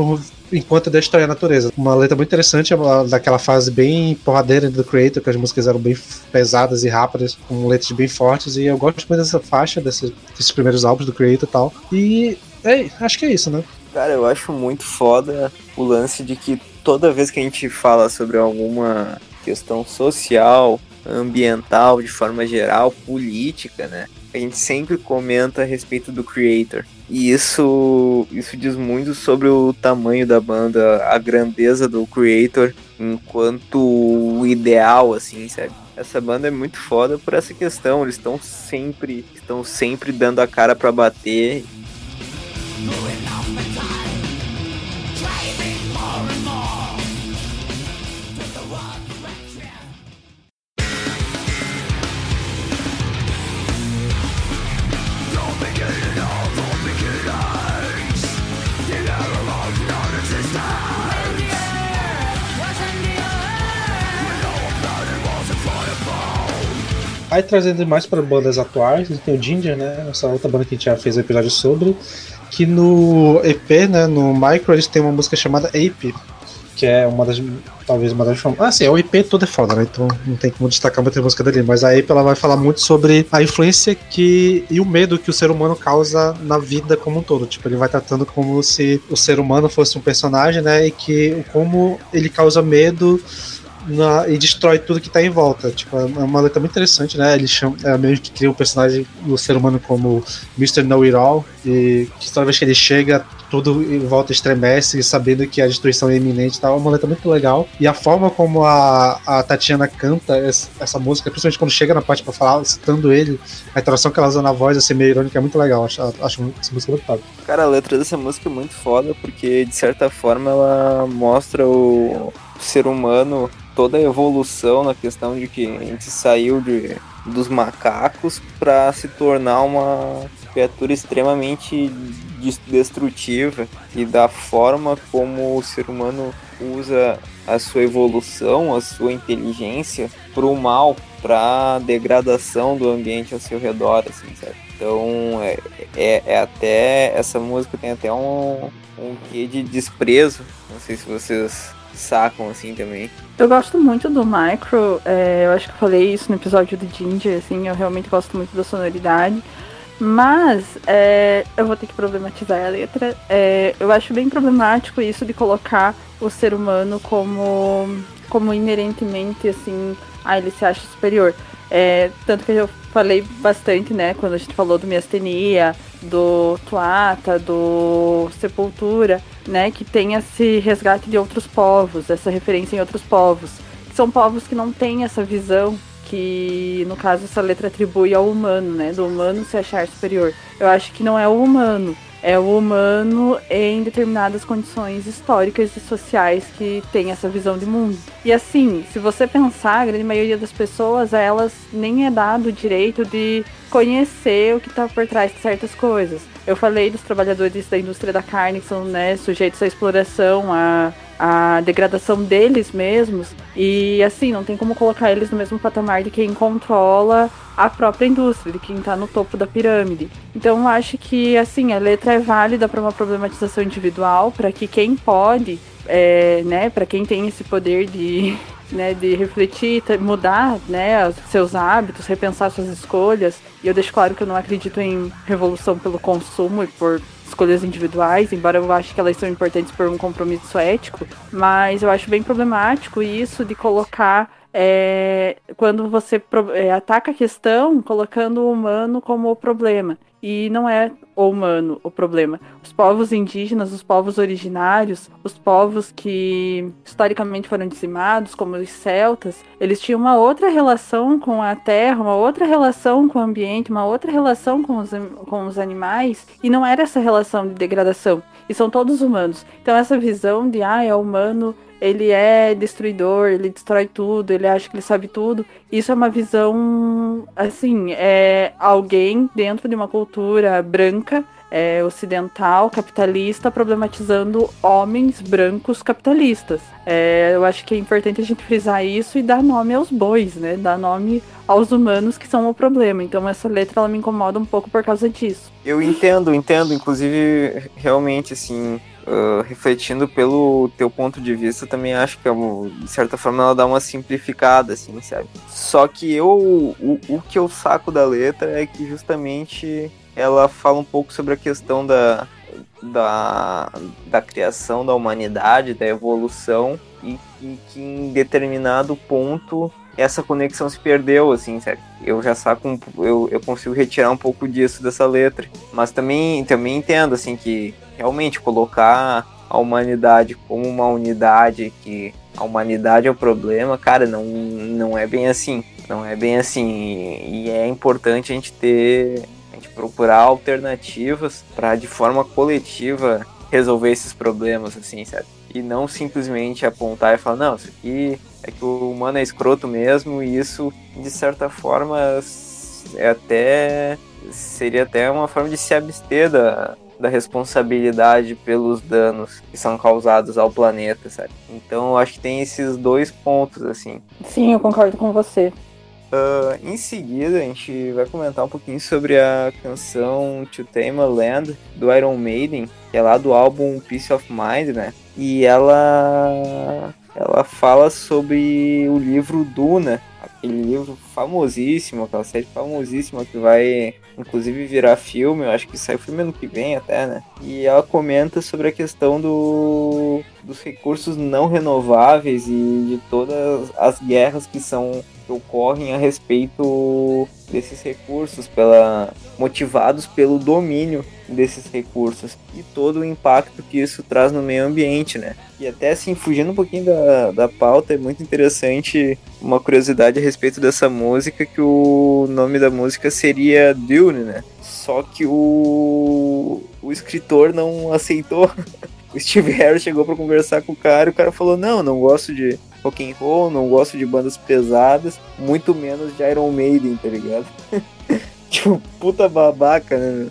por enquanto destrói a natureza. Uma letra muito interessante, daquela fase bem porradeira do Creator, que as músicas eram bem pesadas e rápidas, com letras bem fortes, e eu gosto muito dessa faixa, desse, desses primeiros álbuns do Creator e tal. E é, acho que é isso, né? Cara, eu acho muito foda o lance de que toda vez que a gente fala sobre alguma questão social, ambiental, de forma geral, política, né? A gente sempre comenta a respeito do creator. E isso, isso diz muito sobre o tamanho da banda, a grandeza do creator enquanto o ideal, assim, sabe? essa banda é muito foda por essa questão. Eles estão sempre, estão sempre dando a cara para bater. Aí trazendo mais para bandas atuais, tem o Ginger, né? Essa outra banda que a gente já fez um episódio sobre. Que no EP, né? No Micro, eles têm uma música chamada Ape, que é uma das. Talvez uma das famosas. Ah, sim, o EP todo é foda, né? Então não tem como destacar muita música dele. Mas a Ape ela vai falar muito sobre a influência que. e o medo que o ser humano causa na vida como um todo. Tipo, ele vai tratando como se o ser humano fosse um personagem, né? E que como ele causa medo na, e destrói tudo que tá em volta. Tipo, é uma letra muito interessante, né? Ele chama, é meio que cria um personagem do ser humano como Mr. Know It All, e que toda vez que ele chega, tudo em volta estremece, sabendo que a destruição é iminente tal. É uma letra muito legal. E a forma como a, a Tatiana canta essa, essa música, principalmente quando chega na parte pra falar, citando ele, a interação que ela usa na voz, assim, meio irônica, é muito legal. Acho, acho essa música muito foda. Cara, a letra dessa música é muito foda, porque de certa forma ela mostra o ser humano toda a evolução na questão de que a gente saiu de, dos macacos para se tornar uma criatura extremamente destrutiva e da forma como o ser humano usa a sua evolução, a sua inteligência para o mal, para degradação do ambiente ao seu redor, assim? Então é, é, é, até essa música tem até um, um quê de desprezo. Não sei se vocês sacam assim também. Eu gosto muito do Micro, é, eu acho que eu falei isso no episódio do Ginger, assim, eu realmente gosto muito da sonoridade. Mas é, eu vou ter que problematizar a letra. É, eu acho bem problemático isso de colocar o ser humano como, como inerentemente assim, ah, ele se acha superior. É, tanto que eu falei bastante, né, quando a gente falou do miastenia, do Tuata, do Sepultura, né, que tem esse resgate de outros povos, essa referência em outros povos. São povos que não têm essa visão que, no caso, essa letra atribui ao humano, né, do humano se achar superior. Eu acho que não é o humano, é o humano em determinadas condições históricas e sociais que tem essa visão de mundo. E assim, se você pensar, a grande maioria das pessoas, a elas nem é dado o direito de conhecer o que está por trás de certas coisas. Eu falei dos trabalhadores da indústria da carne que são né, sujeitos à exploração, à, à degradação deles mesmos. E assim, não tem como colocar eles no mesmo patamar de quem controla a própria indústria, de quem está no topo da pirâmide. Então eu acho que assim, a letra é válida para uma problematização individual, para que quem pode, é, né, para quem tem esse poder de né, de refletir, mudar, né, seus hábitos, repensar suas escolhas. E eu deixo claro que eu não acredito em revolução pelo consumo e por escolhas individuais, embora eu ache que elas são importantes por um compromisso ético, mas eu acho bem problemático isso de colocar é, quando você é, ataca a questão colocando o humano como o problema. E não é o humano o problema. Os povos indígenas, os povos originários, os povos que historicamente foram dizimados, como os celtas, eles tinham uma outra relação com a terra, uma outra relação com o ambiente, uma outra relação com os, com os animais, e não era essa relação de degradação. E são todos humanos. Então, essa visão de, ah, é humano ele é destruidor, ele destrói tudo, ele acha que ele sabe tudo. Isso é uma visão, assim, é alguém dentro de uma cultura branca, é, ocidental, capitalista, problematizando homens brancos capitalistas. É, eu acho que é importante a gente frisar isso e dar nome aos bois, né? Dar nome aos humanos que são o problema. Então essa letra ela me incomoda um pouco por causa disso. Eu entendo, entendo. Inclusive, realmente, assim, Uh, refletindo pelo teu ponto de vista, também acho que, de certa forma, ela dá uma simplificada, assim, sabe? Só que eu, o, o que eu saco da letra é que justamente ela fala um pouco sobre a questão da, da, da criação da humanidade, da evolução, e, e que em determinado ponto essa conexão se perdeu, assim, certo? Eu já saco, um, eu, eu consigo retirar um pouco disso dessa letra, mas também, também entendo, assim, que realmente colocar a humanidade como uma unidade que a humanidade é o problema, cara, não, não é bem assim. Não é bem assim. E é importante a gente ter. A gente procurar alternativas para de forma coletiva resolver esses problemas, assim, sabe? E não simplesmente apontar e falar, não, isso aqui é que o humano é escroto mesmo, e isso, de certa forma, é até. seria até uma forma de se abster da, da responsabilidade pelos danos que são causados ao planeta, sabe? Então eu acho que tem esses dois pontos, assim. Sim, eu concordo com você. Uh, em seguida, a gente vai comentar um pouquinho sobre a canção To Tame a Land do Iron Maiden, que é lá do álbum Peace of Mind, né? E ela ela fala sobre o livro Duna, aquele livro famosíssimo, aquela série famosíssima que vai inclusive virar filme, eu acho que sai filme ano que vem até, né? E ela comenta sobre a questão do, dos recursos não renováveis e de todas as guerras que são que ocorrem a respeito desses recursos, pela, motivados pelo domínio desses recursos e todo o impacto que isso traz no meio ambiente, né? E até assim, fugindo um pouquinho da, da pauta, é muito interessante uma curiosidade a respeito dessa música, que o nome da música seria Dune, né? Só que o, o escritor não aceitou. O Steve Harris chegou para conversar com o cara e o cara falou: Não, não gosto de rock and roll, não gosto de bandas pesadas, muito menos de Iron Maiden, tá ligado? tipo, puta babaca, né?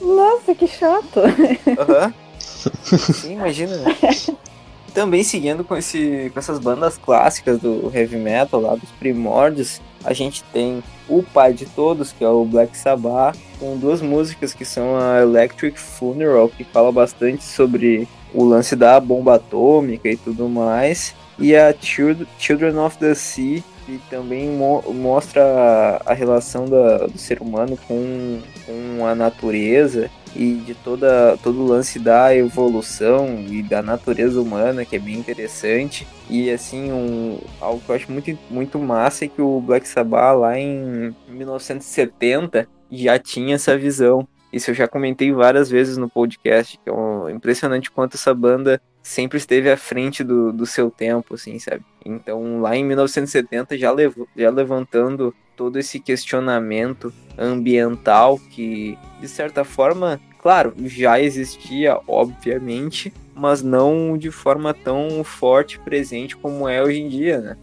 Nossa, que chato. Aham. Uhum. Sim, imagina. Também seguindo com, esse, com essas bandas clássicas do heavy metal lá dos primórdios, a gente tem o pai de todos, que é o Black Sabbath, com duas músicas que são a Electric Funeral, que fala bastante sobre o lance da bomba atômica e tudo mais, e a Children of the Sea, que também mo mostra a relação da, do ser humano com, com a natureza e de toda todo o lance da evolução e da natureza humana, que é bem interessante. E assim, um, algo que eu acho muito, muito massa é que o Black Sabbath lá em 1970 já tinha essa visão. Isso eu já comentei várias vezes no podcast, que é impressionante quanto essa banda sempre esteve à frente do, do seu tempo, assim, sabe? Então, lá em 1970, já, lev já levantando todo esse questionamento ambiental que, de certa forma, claro, já existia, obviamente, mas não de forma tão forte presente como é hoje em dia, né?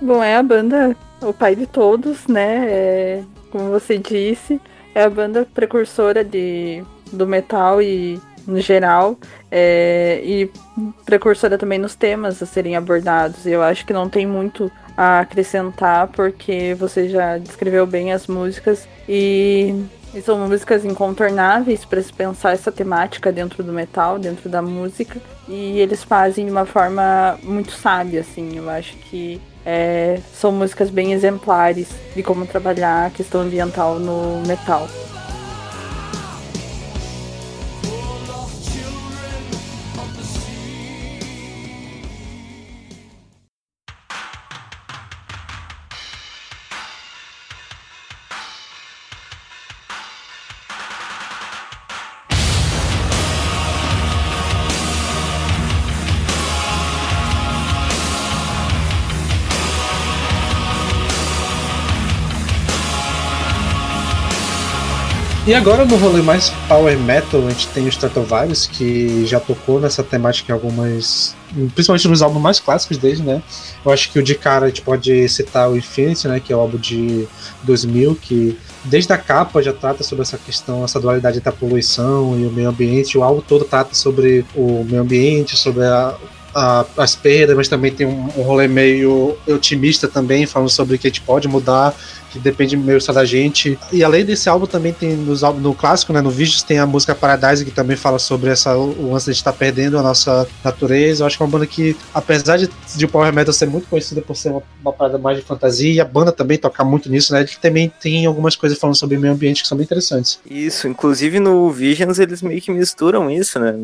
Bom, é a banda, o pai de todos, né? É, como você disse, é a banda precursora de, do metal e no geral, é, e precursora também nos temas a serem abordados. Eu acho que não tem muito a acrescentar, porque você já descreveu bem as músicas e, e são músicas incontornáveis para se pensar essa temática dentro do metal, dentro da música, e eles fazem de uma forma muito sábia, assim. Eu acho que é, são músicas bem exemplares de como trabalhar a questão ambiental no metal. E agora no rolê mais power metal, a gente tem o Stratovarius, que já tocou nessa temática em algumas. Principalmente nos álbuns mais clássicos dele, né? Eu acho que o de cara a gente pode citar o Infinity, né? Que é o álbum de 2000, que desde a capa já trata sobre essa questão, essa dualidade entre a poluição e o meio ambiente. O álbum todo trata sobre o meio ambiente, sobre a, as perdas, mas também tem um, um rolê meio otimista também, falando sobre que a gente pode mudar que depende meio só da gente. E além desse álbum, também tem nos, no clássico, né, no Vídeos, tem a música Paradise, que também fala sobre essa, o lance de estar tá perdendo a nossa natureza. Eu acho que é uma banda que, apesar de, de o Power Metal ser muito conhecida por ser uma, uma parada mais de fantasia, e a banda também tocar muito nisso, né, ele também tem algumas coisas falando sobre meio ambiente que são bem interessantes. Isso, inclusive no Visions eles meio que misturam isso, né,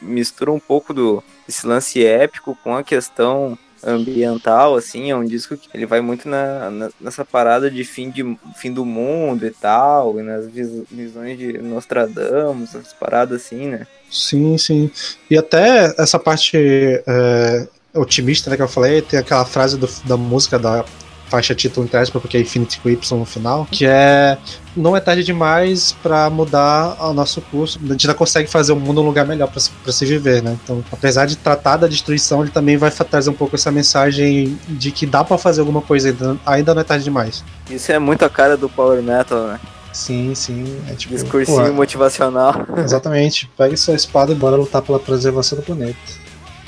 misturam um pouco do esse lance épico com a questão ambiental, assim, é um disco que ele vai muito na, na, nessa parada de fim, de fim do mundo e tal, e nas vis, visões de Nostradamus, essas paradas assim, né? Sim, sim. E até essa parte é, otimista né, que eu falei, tem aquela frase do, da música da faixa título entre aspas, porque é Infinity com Y no final, que é não é tarde demais para mudar o nosso curso. A gente ainda consegue fazer o mundo um lugar melhor para se viver, né? Então, apesar de tratar da destruição, ele também vai trazer um pouco essa mensagem de que dá para fazer alguma coisa ainda, ainda não é tarde demais. Isso é muito a cara do Power Metal, né? Sim, sim. É tipo, Discursinho pô, motivacional. Exatamente. Pegue sua espada e bora lutar pela preservação do planeta.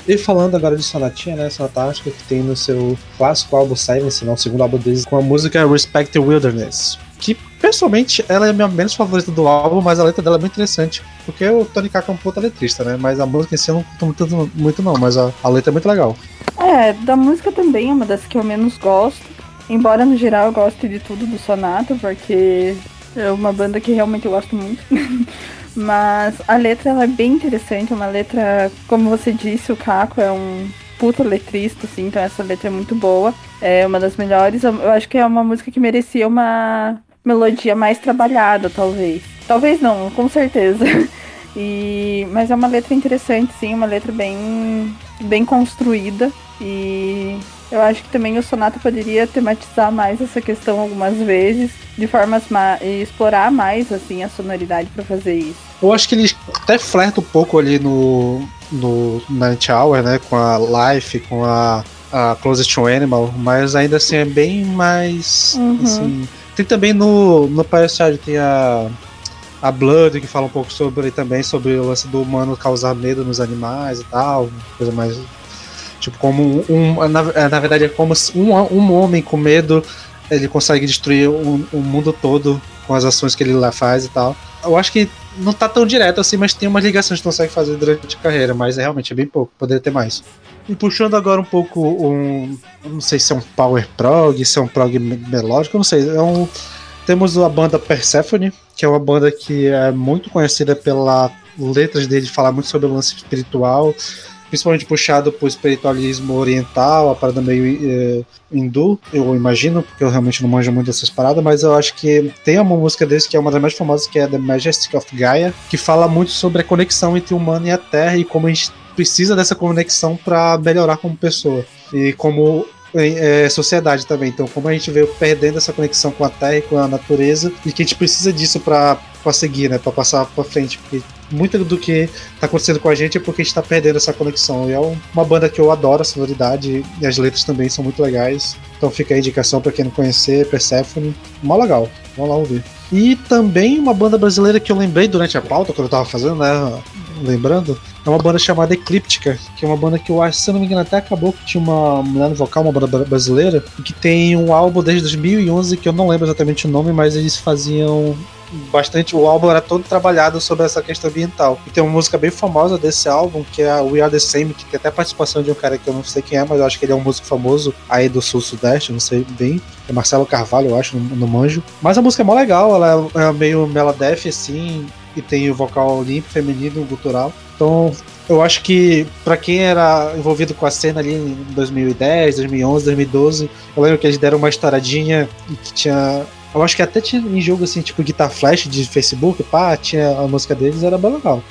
E falando agora de Sonatinha, né? Sonatástica, que tem no seu clássico álbum Silence, não, o segundo álbum deles, com a música Respect the Wilderness. Que, pessoalmente, ela é a minha menos favorita do álbum, mas a letra dela é muito interessante. Porque o Tony Kaka é um puta letrista, né? Mas a música em si eu não curto muito, muito não, mas a, a letra é muito legal. É, da música também é uma das que eu menos gosto. Embora, no geral, eu goste de tudo do Sonata, porque é uma banda que realmente eu gosto muito. Mas a letra ela é bem interessante, é uma letra, como você disse, o Caco é um puta letrista, assim, então essa letra é muito boa. É uma das melhores. Eu acho que é uma música que merecia uma melodia mais trabalhada, talvez. Talvez não, com certeza. E, mas é uma letra interessante, sim, uma letra bem, bem construída. E eu acho que também o Sonata poderia tematizar mais essa questão algumas vezes, de formas e explorar mais assim a sonoridade para fazer isso. Eu acho que ele até flerta um pouco ali no no Night Hour, né, com a Life, com a, a Closest to Animal, mas ainda assim é bem mais uhum. assim, tem também no no Parasite tem a a Blood que fala um pouco sobre também sobre o lance do humano causar medo nos animais e tal, coisa mais Tipo, como um. Na, é, na verdade, é como um, um homem com medo ele consegue destruir o, o, mundo todo com as ações que ele lá faz e tal. Eu acho que não tá tão direto assim, mas tem umas ligações que consegue fazer durante a carreira, mas é, realmente é bem pouco, poderia ter mais. E puxando agora um pouco um. Não sei se é um power prog, se é um prog melódico, não sei. É um, temos a banda Persephone, que é uma banda que é muito conhecida pela letras dele falar muito sobre o lance espiritual principalmente puxado pro espiritualismo oriental, a parada meio é, hindu, eu imagino, porque eu realmente não manjo muito dessas paradas, mas eu acho que tem uma música desse que é uma das mais famosas, que é The Majestic of Gaia, que fala muito sobre a conexão entre o humano e a Terra e como a gente precisa dessa conexão para melhorar como pessoa. E como é, sociedade também. Então, como a gente veio perdendo essa conexão com a terra e com a natureza, e que a gente precisa disso para seguir, né? Para passar para frente. Porque muito do que tá acontecendo com a gente é porque a gente tá perdendo essa conexão. E é uma banda que eu adoro a sonoridade e as letras também são muito legais. Então fica a indicação para quem não conhecer, Persephone. Mó legal. Vamos lá ouvir. E também uma banda brasileira que eu lembrei durante a pauta, quando eu tava fazendo, né? Lembrando, é uma banda chamada Eclíptica, que é uma banda que eu acho, se eu não me engano, até acabou que tinha uma mulher no vocal, uma banda brasileira, e que tem um álbum desde 2011 que eu não lembro exatamente o nome, mas eles faziam bastante. O álbum era todo trabalhado sobre essa questão ambiental. E tem uma música bem famosa desse álbum, que é a We Are the Same, que tem até participação de um cara que eu não sei quem é, mas eu acho que ele é um músico famoso aí do sul-sudeste, não sei bem. É Marcelo Carvalho, eu acho, no, no manjo. Mas a música é mó legal, ela é, é meio meladef assim, e tem o vocal limpo, feminino, gutural. Então, eu acho que para quem era envolvido com a cena ali em 2010, 2011, 2012, eu lembro que eles deram uma estouradinha que tinha eu acho que até tinha em jogo assim, tipo Guitar Flash de Facebook, pá, tinha a música deles, era bem legal.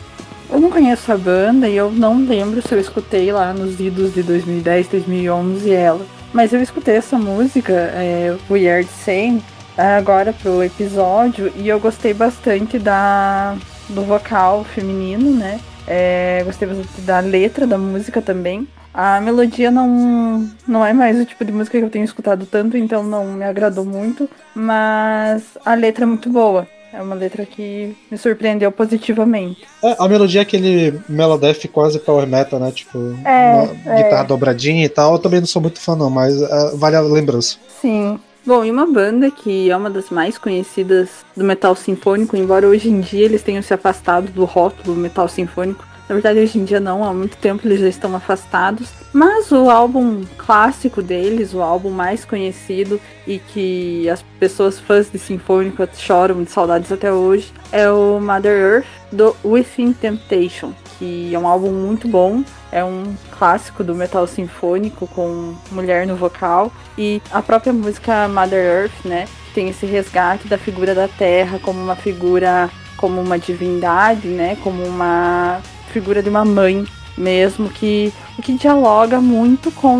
Eu não conheço a banda e eu não lembro se eu escutei lá nos idos de 2010, 2011 ela. Mas eu escutei essa música, é, Weird Same, agora pro episódio e eu gostei bastante da do vocal feminino, né? É, gostei bastante da letra da música também. A melodia não, não é mais o tipo de música que eu tenho escutado tanto, então não me agradou muito. Mas a letra é muito boa. É uma letra que me surpreendeu positivamente. É, a melodia é aquele melodef quase power metal, né? Tipo, é, é. guitarra dobradinha e tal. Eu também não sou muito fã, não, mas uh, vale a lembrança. Sim. Bom, e uma banda que é uma das mais conhecidas do metal sinfônico, embora hoje em dia eles tenham se afastado do rótulo metal sinfônico, na verdade, hoje em dia não, há muito tempo eles já estão afastados. Mas o álbum clássico deles, o álbum mais conhecido e que as pessoas fãs de Sinfônico choram de saudades até hoje, é o Mother Earth do Within Temptation, que é um álbum muito bom. É um clássico do metal sinfônico com mulher no vocal e a própria música Mother Earth, né, tem esse resgate da figura da Terra como uma figura como uma divindade, né, como uma figura de uma mãe mesmo, que o que dialoga muito com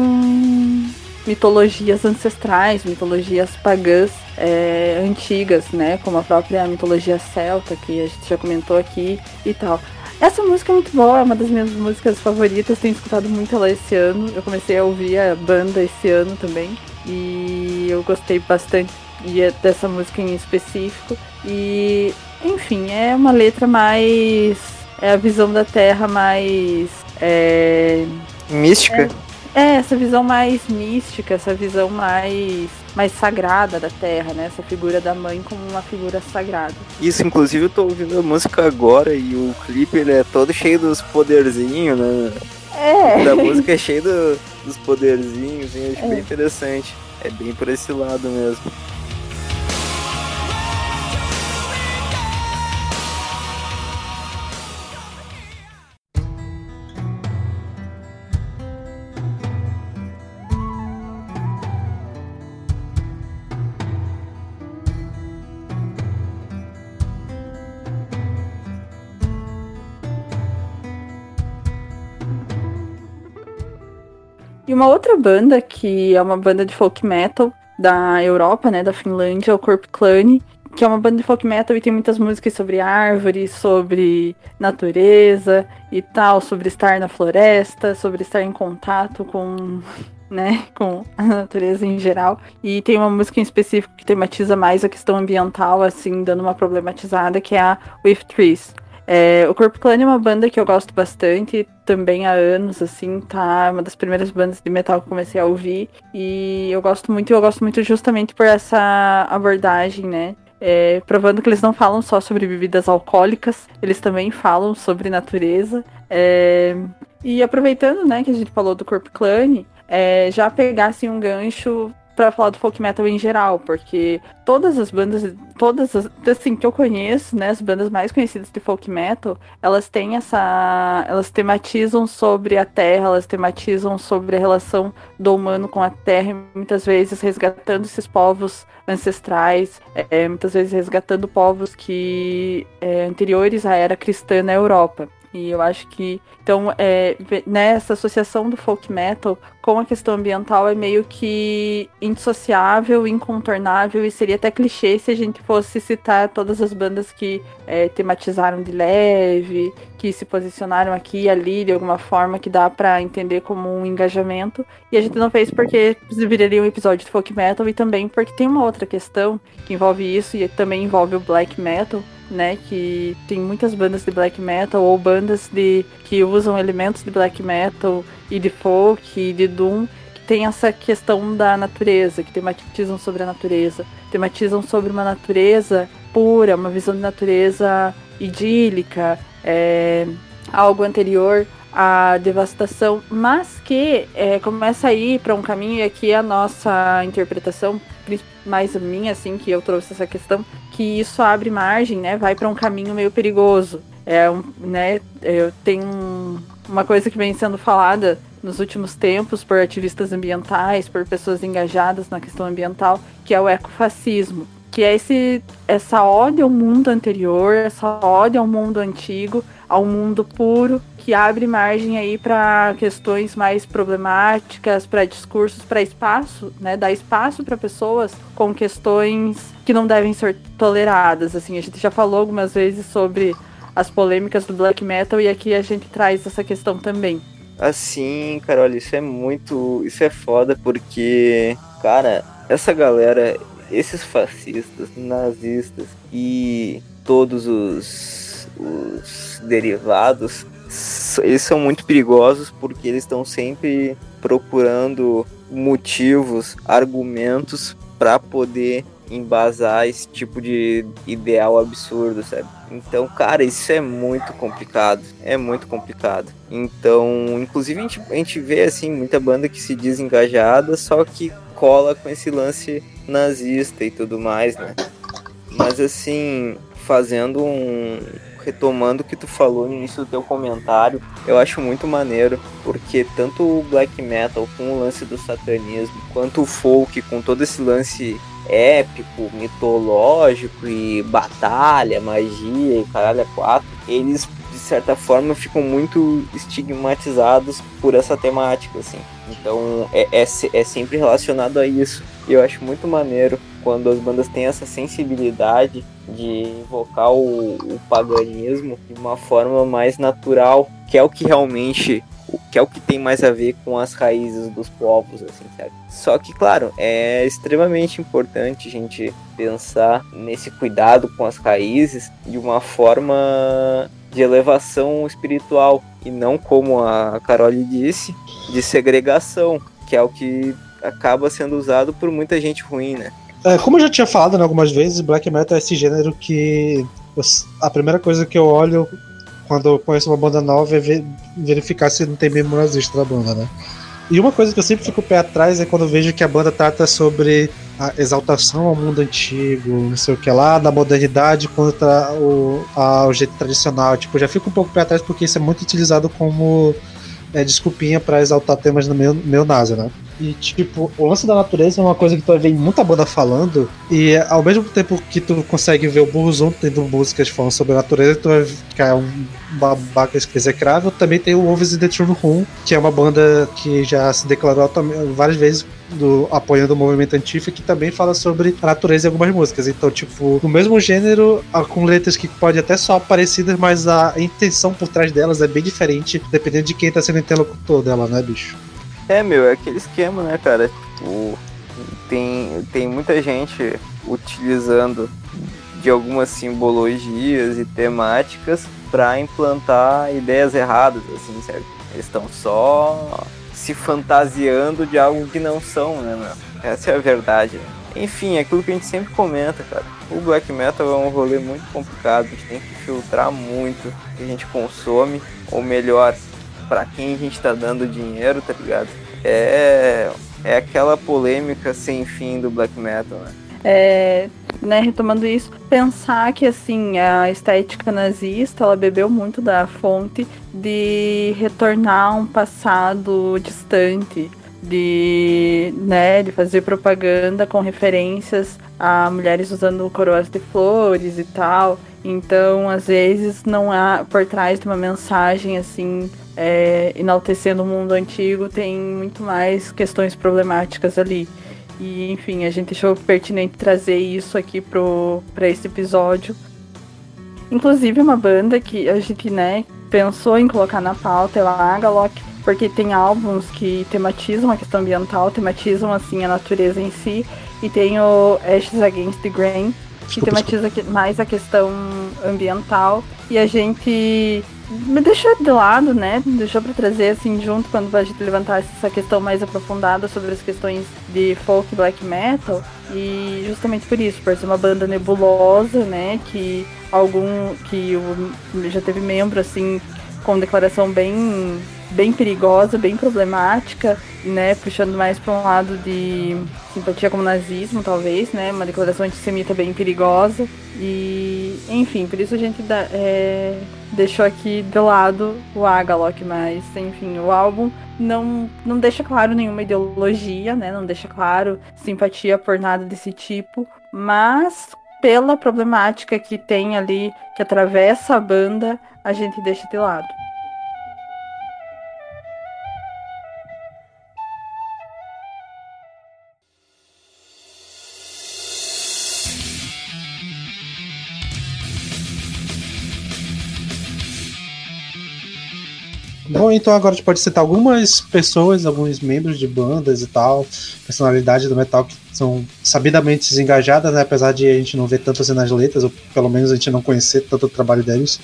mitologias ancestrais, mitologias pagãs é, antigas, né? Como a própria mitologia celta, que a gente já comentou aqui e tal. Essa música é muito boa, é uma das minhas músicas favoritas, tenho escutado muito ela esse ano. Eu comecei a ouvir a banda esse ano também. E eu gostei bastante dessa música em específico. E, enfim, é uma letra mais. É a visão da Terra mais. É, Mística? É, é, essa visão mais mística, essa visão mais mais sagrada da Terra, né? Essa figura da mãe como uma figura sagrada. Isso, inclusive eu tô ouvindo a música agora e o clipe ele é todo cheio dos poderzinhos, né? É. Da música é cheio do, dos poderzinhos, e acho é. bem interessante. É bem por esse lado mesmo. Uma outra banda, que é uma banda de folk metal da Europa, né, da Finlândia, é o Corp Clan, que é uma banda de folk metal e tem muitas músicas sobre árvores, sobre natureza e tal, sobre estar na floresta, sobre estar em contato com, né, com a natureza em geral. E tem uma música em específico que tematiza mais a questão ambiental, assim, dando uma problematizada, que é a With Trees. É, o Corpo Clan é uma banda que eu gosto bastante, também há anos, assim, tá? Uma das primeiras bandas de metal que comecei a ouvir. E eu gosto muito, eu gosto muito justamente por essa abordagem, né? É, provando que eles não falam só sobre bebidas alcoólicas, eles também falam sobre natureza. É, e aproveitando, né, que a gente falou do Corpo Clan, é, já pegasse um gancho para falar do folk metal em geral, porque todas as bandas, todas as, assim, que eu conheço, né, as bandas mais conhecidas de folk metal, elas têm essa, elas tematizam sobre a terra, elas tematizam sobre a relação do humano com a terra, muitas vezes resgatando esses povos ancestrais, é, muitas vezes resgatando povos que é, anteriores à era cristã na Europa. E eu acho que, então, é, nessa né, associação do folk metal com a questão ambiental é meio que indissociável, incontornável e seria até clichê se a gente fosse citar todas as bandas que é, tematizaram de leve, que se posicionaram aqui e ali de alguma forma que dá para entender como um engajamento. E a gente não fez porque viraria um episódio de folk metal e também porque tem uma outra questão que envolve isso e também envolve o black metal, né, que tem muitas bandas de black metal ou bandas de que usam elementos de black metal e de folk e de doom que tem essa questão da natureza, que tematizam sobre a natureza, tematizam sobre uma natureza pura, uma visão de natureza idílica, é, algo anterior à devastação, mas que é, começa a ir para um caminho, e aqui a nossa interpretação, mais minha, assim, que eu trouxe essa questão, que isso abre margem, né, vai para um caminho meio perigoso. É um, né, eu tenho uma coisa que vem sendo falada nos últimos tempos por ativistas ambientais, por pessoas engajadas na questão ambiental, que é o ecofascismo, que é esse essa ódio ao mundo anterior, essa ódio ao mundo antigo, ao mundo puro, que abre margem aí para questões mais problemáticas, para discursos, para espaço, né, dá espaço para pessoas com questões que não devem ser toleradas. Assim, a gente já falou algumas vezes sobre as polêmicas do black metal e aqui a gente traz essa questão também. Assim, Carol, isso é muito. Isso é foda porque, cara, essa galera, esses fascistas, nazistas e todos os, os derivados, eles são muito perigosos porque eles estão sempre procurando motivos, argumentos para poder embasar esse tipo de ideal absurdo, sabe? Então, cara, isso é muito complicado. É muito complicado. Então, inclusive a gente, a gente vê assim muita banda que se diz engajada, só que cola com esse lance nazista e tudo mais, né? Mas assim, fazendo um retomando o que tu falou no início do teu comentário, eu acho muito maneiro, porque tanto o black metal com o lance do satanismo, quanto o folk com todo esse lance épico, mitológico e batalha, magia e caralho é quatro, eles de certa forma ficam muito estigmatizados por essa temática, assim. Então é, é, é sempre relacionado a isso. E eu acho muito maneiro quando as bandas têm essa sensibilidade de invocar o, o paganismo de uma forma mais natural, que é o que realmente que é o que tem mais a ver com as raízes dos povos, assim, sabe? Só que, claro, é extremamente importante a gente pensar nesse cuidado com as raízes de uma forma de elevação espiritual e não como a Carole disse, de segregação, que é o que acaba sendo usado por muita gente ruim, né? É, como eu já tinha falado né, algumas vezes, black metal é esse gênero que a primeira coisa que eu olho quando eu conheço uma banda nova é verificar se não tem membro nazista na banda, né? E uma coisa que eu sempre fico pé atrás é quando vejo que a banda trata sobre a exaltação ao mundo antigo, não sei o que lá, da modernidade contra o, o jeito tradicional. Tipo, já fico um pouco pé atrás porque isso é muito utilizado como é, desculpinha para exaltar temas no meu, meu NASA, né? E, tipo, o lance da natureza é uma coisa que tu vê muita banda falando, e ao mesmo tempo que tu consegue ver o Burzum tendo músicas falando sobre a natureza, tu vai ficar um babaca execrável. Também tem o Wolves in the True Room, que é uma banda que já se declarou várias vezes do, apoiando o movimento antifa, que também fala sobre a natureza em algumas músicas. Então, tipo, no mesmo gênero, com letras que podem até soar parecidas, mas a intenção por trás delas é bem diferente, dependendo de quem tá sendo interlocutor dela, né, bicho? É, meu, é aquele esquema, né, cara? Tipo, tem, tem muita gente utilizando de algumas simbologias e temáticas para implantar ideias erradas, assim, certo? Eles estão só se fantasiando de algo que não são, né, meu? Essa é a verdade. Né? Enfim, é aquilo que a gente sempre comenta, cara. O black metal é um rolê muito complicado, a gente tem que filtrar muito o que a gente consome, ou melhor, para quem a gente tá dando dinheiro, tá ligado? É, é aquela polêmica sem fim do black metal, né? É, né, retomando isso, pensar que assim a estética nazista ela bebeu muito da fonte de retornar um passado distante, de, né, de fazer propaganda com referências a mulheres usando coroas de flores e tal. Então, às vezes, não há por trás de uma mensagem assim é, enaltecendo o mundo antigo, tem muito mais questões problemáticas ali. E, enfim, a gente achou pertinente trazer isso aqui para esse episódio. Inclusive, uma banda que a gente, né, pensou em colocar na pauta é a Agalok, porque tem álbuns que tematizam a questão ambiental, tematizam, assim, a natureza em si, e tem o Ashes Against the Grain, que tematiza mais a questão ambiental, e a gente me deixou de lado, né? Deixou para trazer assim junto quando a gente levantasse essa questão mais aprofundada sobre as questões de folk black metal e justamente por isso, por ser uma banda nebulosa, né? Que algum que já teve membro assim com declaração bem bem perigosa, bem problemática, né, puxando mais para um lado de simpatia com o nazismo, talvez, né, uma declaração antissemita bem perigosa. E, enfim, por isso a gente dá, é, deixou aqui de lado o Agalok, mas, enfim, o álbum não, não deixa claro nenhuma ideologia, né, não deixa claro simpatia por nada desse tipo, mas pela problemática que tem ali, que atravessa a banda, a gente deixa de lado. Bom, então agora a gente pode citar algumas pessoas, alguns membros de bandas e tal, personalidades do metal que são sabidamente desengajadas, né? apesar de a gente não ver tanto assim nas letras, ou pelo menos a gente não conhecer tanto o trabalho deles.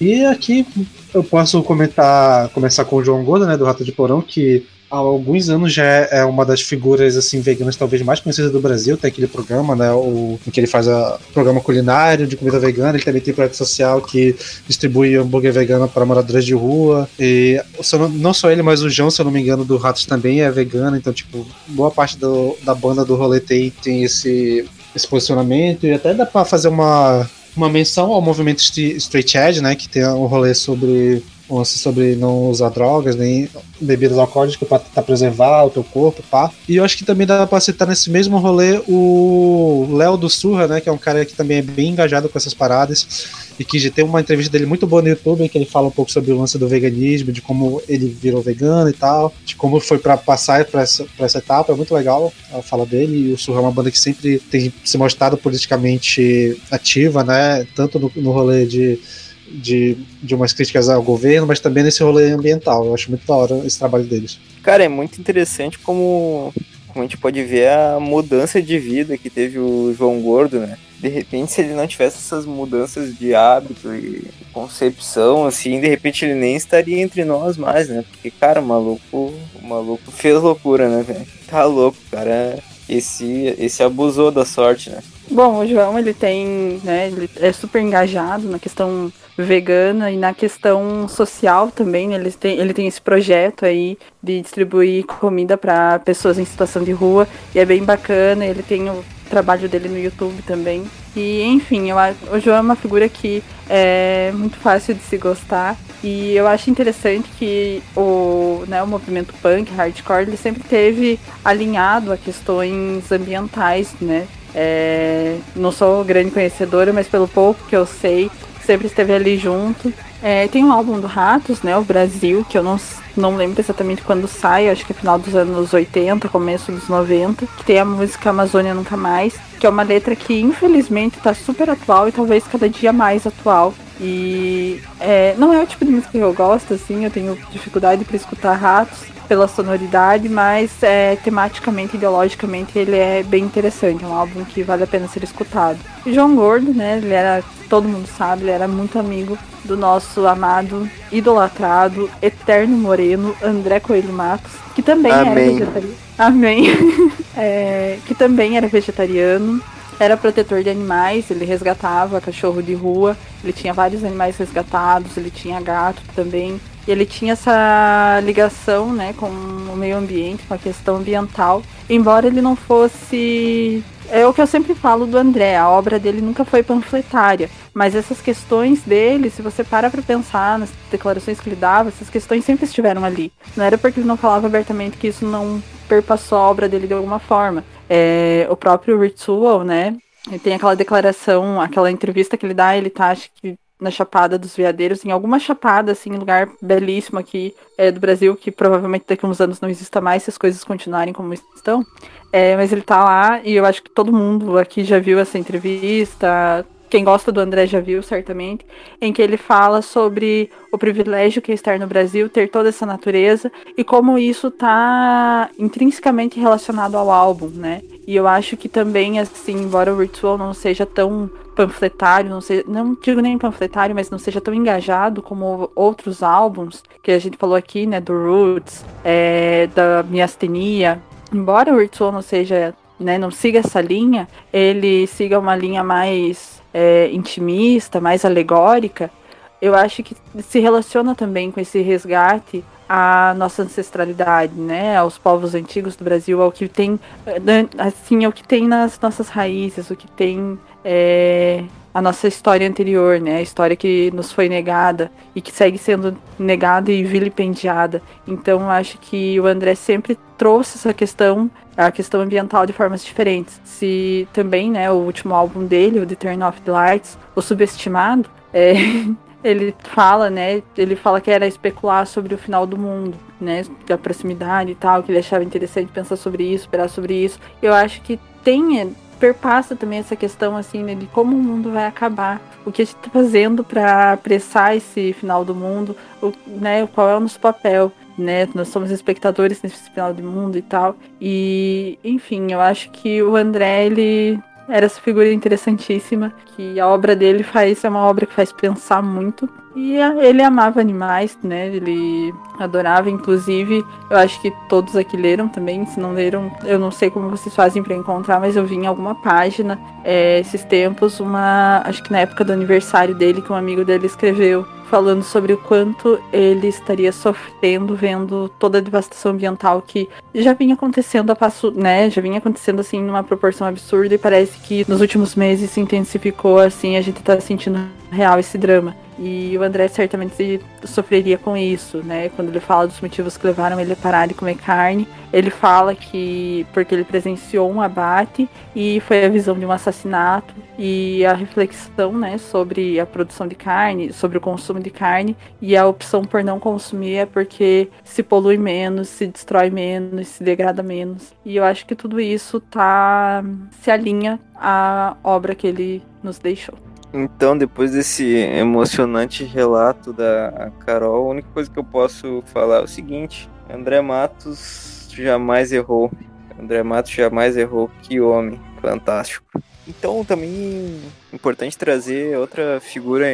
E aqui eu posso comentar, começar com o João Gordo, né, do Rato de Porão, que há alguns anos já é, é uma das figuras assim veganas talvez mais conhecidas do Brasil. Tem aquele programa, né, o, em que ele faz o programa culinário de comida vegana. Ele também tem projeto social que distribui hambúrguer vegano para moradores de rua. E não, não só ele, mas o João, se eu não me engano, do Ratos também é vegano. Então, tipo, boa parte do, da banda do rolê tem, tem esse, esse posicionamento. E até dá para fazer uma, uma menção ao movimento Straight Edge, né, que tem um rolê sobre um sobre não usar drogas, nem bebidas alcoólicas para tentar preservar o teu corpo, pá. E eu acho que também dá pra citar nesse mesmo rolê o Léo do Surra, né? Que é um cara que também é bem engajado com essas paradas e que tem uma entrevista dele muito boa no YouTube, em que ele fala um pouco sobre o lance do veganismo, de como ele virou vegano e tal, de como foi para passar para essa, pra essa etapa, é muito legal a fala dele, e o Surra é uma banda que sempre tem se mostrado politicamente ativa, né, tanto no, no rolê de de, de umas críticas ao governo, mas também nesse rolê ambiental. Eu acho muito da hora esse trabalho deles. Cara, é muito interessante como, como a gente pode ver a mudança de vida que teve o João Gordo, né? de repente, se ele não tivesse essas mudanças de hábito e concepção, assim, de repente ele nem estaria entre nós mais, né? Porque, cara, o maluco, o maluco fez loucura, né, velho? Tá louco, cara. Esse, esse abusou da sorte, né? Bom, o João, ele tem, né, ele é super engajado na questão vegana e na questão social também, né? ele, tem, ele tem esse projeto aí de distribuir comida para pessoas em situação de rua e é bem bacana, ele tem o trabalho dele no YouTube também. E enfim, eu, o João é uma figura que é muito fácil de se gostar. E eu acho interessante que o, né, o movimento punk, hardcore, ele sempre teve alinhado a questões ambientais, né? É, não sou grande conhecedora, mas pelo pouco que eu sei, sempre esteve ali junto. É, tem um álbum do Ratos, né? O Brasil, que eu não, não lembro exatamente quando sai, acho que é final dos anos 80, começo dos 90, que tem a música Amazônia Nunca Mais, que é uma letra que infelizmente está super atual e talvez cada dia mais atual. E é, não é o tipo de música que eu gosto, assim, eu tenho dificuldade para escutar Ratos pela sonoridade, mas é, tematicamente, ideologicamente, ele é bem interessante, é um álbum que vale a pena ser escutado. E João Gordo, né, ele era, todo mundo sabe, ele era muito amigo do nosso amado, idolatrado, eterno moreno, André Coelho Matos, que também Amém. era vegetariano. Amém. é, que também era vegetariano, era protetor de animais, ele resgatava cachorro de rua, ele tinha vários animais resgatados, ele tinha gato também. E ele tinha essa ligação né, com o meio ambiente, com a questão ambiental, embora ele não fosse é o que eu sempre falo do André, a obra dele nunca foi panfletária, mas essas questões dele, se você para para pensar nas declarações que ele dava, essas questões sempre estiveram ali. Não era porque ele não falava abertamente que isso não perpassou a obra dele de alguma forma. É, o próprio Ritual, né, ele tem aquela declaração, aquela entrevista que ele dá, ele tá, acho que na Chapada dos Veadeiros, em alguma chapada, assim, lugar belíssimo aqui é, do Brasil, que provavelmente daqui a uns anos não exista mais se as coisas continuarem como estão. É, mas ele tá lá e eu acho que todo mundo aqui já viu essa entrevista. Quem gosta do André já viu, certamente, em que ele fala sobre o privilégio que é estar no Brasil, ter toda essa natureza e como isso está intrinsecamente relacionado ao álbum, né? E eu acho que também, assim, embora o Ritual não seja tão panfletário, não, seja, não digo nem panfletário, mas não seja tão engajado como outros álbuns que a gente falou aqui, né? Do Roots, é, da Miastenia, embora o Ritual não seja, né, não siga essa linha, ele siga uma linha mais é, intimista, mais alegórica, eu acho que se relaciona também com esse resgate à nossa ancestralidade, né, aos povos antigos do Brasil, ao que tem, né, assim, ao que tem nas nossas raízes, o que tem é, a nossa história anterior, né? A história que nos foi negada e que segue sendo negada e vilipendiada. Então, acho que o André sempre trouxe essa questão, a questão ambiental de formas diferentes. Se também, né, o último álbum dele, o The Turn Off the Lights, o Subestimado, é, ele fala, né, ele fala que era especular sobre o final do mundo, né, da proximidade e tal, que ele achava interessante pensar sobre isso, esperar sobre isso. Eu acho que tem perpassa também essa questão assim né, de como o mundo vai acabar, o que a gente está fazendo para apressar esse final do mundo, o, né, qual é o nosso papel, né? Nós somos espectadores nesse final do mundo e tal. E, enfim, eu acho que o André ele era essa figura interessantíssima, que a obra dele faz é uma obra que faz pensar muito. E ele amava animais, né? Ele adorava, inclusive, eu acho que todos aqui leram também. Se não leram, eu não sei como vocês fazem para encontrar, mas eu vi em alguma página é, esses tempos, uma. Acho que na época do aniversário dele, que um amigo dele escreveu falando sobre o quanto ele estaria sofrendo vendo toda a devastação ambiental que já vinha acontecendo a passo, né? Já vinha acontecendo assim numa proporção absurda e parece que nos últimos meses se intensificou assim, a gente tá sentindo real esse drama. E o André certamente sofreria com isso, né? Quando ele fala dos motivos que levaram ele a parar de comer carne, ele fala que porque ele presenciou um abate e foi a visão de um assassinato e a reflexão, né, sobre a produção de carne, sobre o consumo de carne e a opção por não consumir é porque se polui menos, se destrói menos, se degrada menos. E eu acho que tudo isso tá se alinha à obra que ele nos deixou. Então, depois desse emocionante relato da Carol, a única coisa que eu posso falar é o seguinte: André Matos jamais errou. André Matos jamais errou. Que homem fantástico. Então, também importante trazer outra figura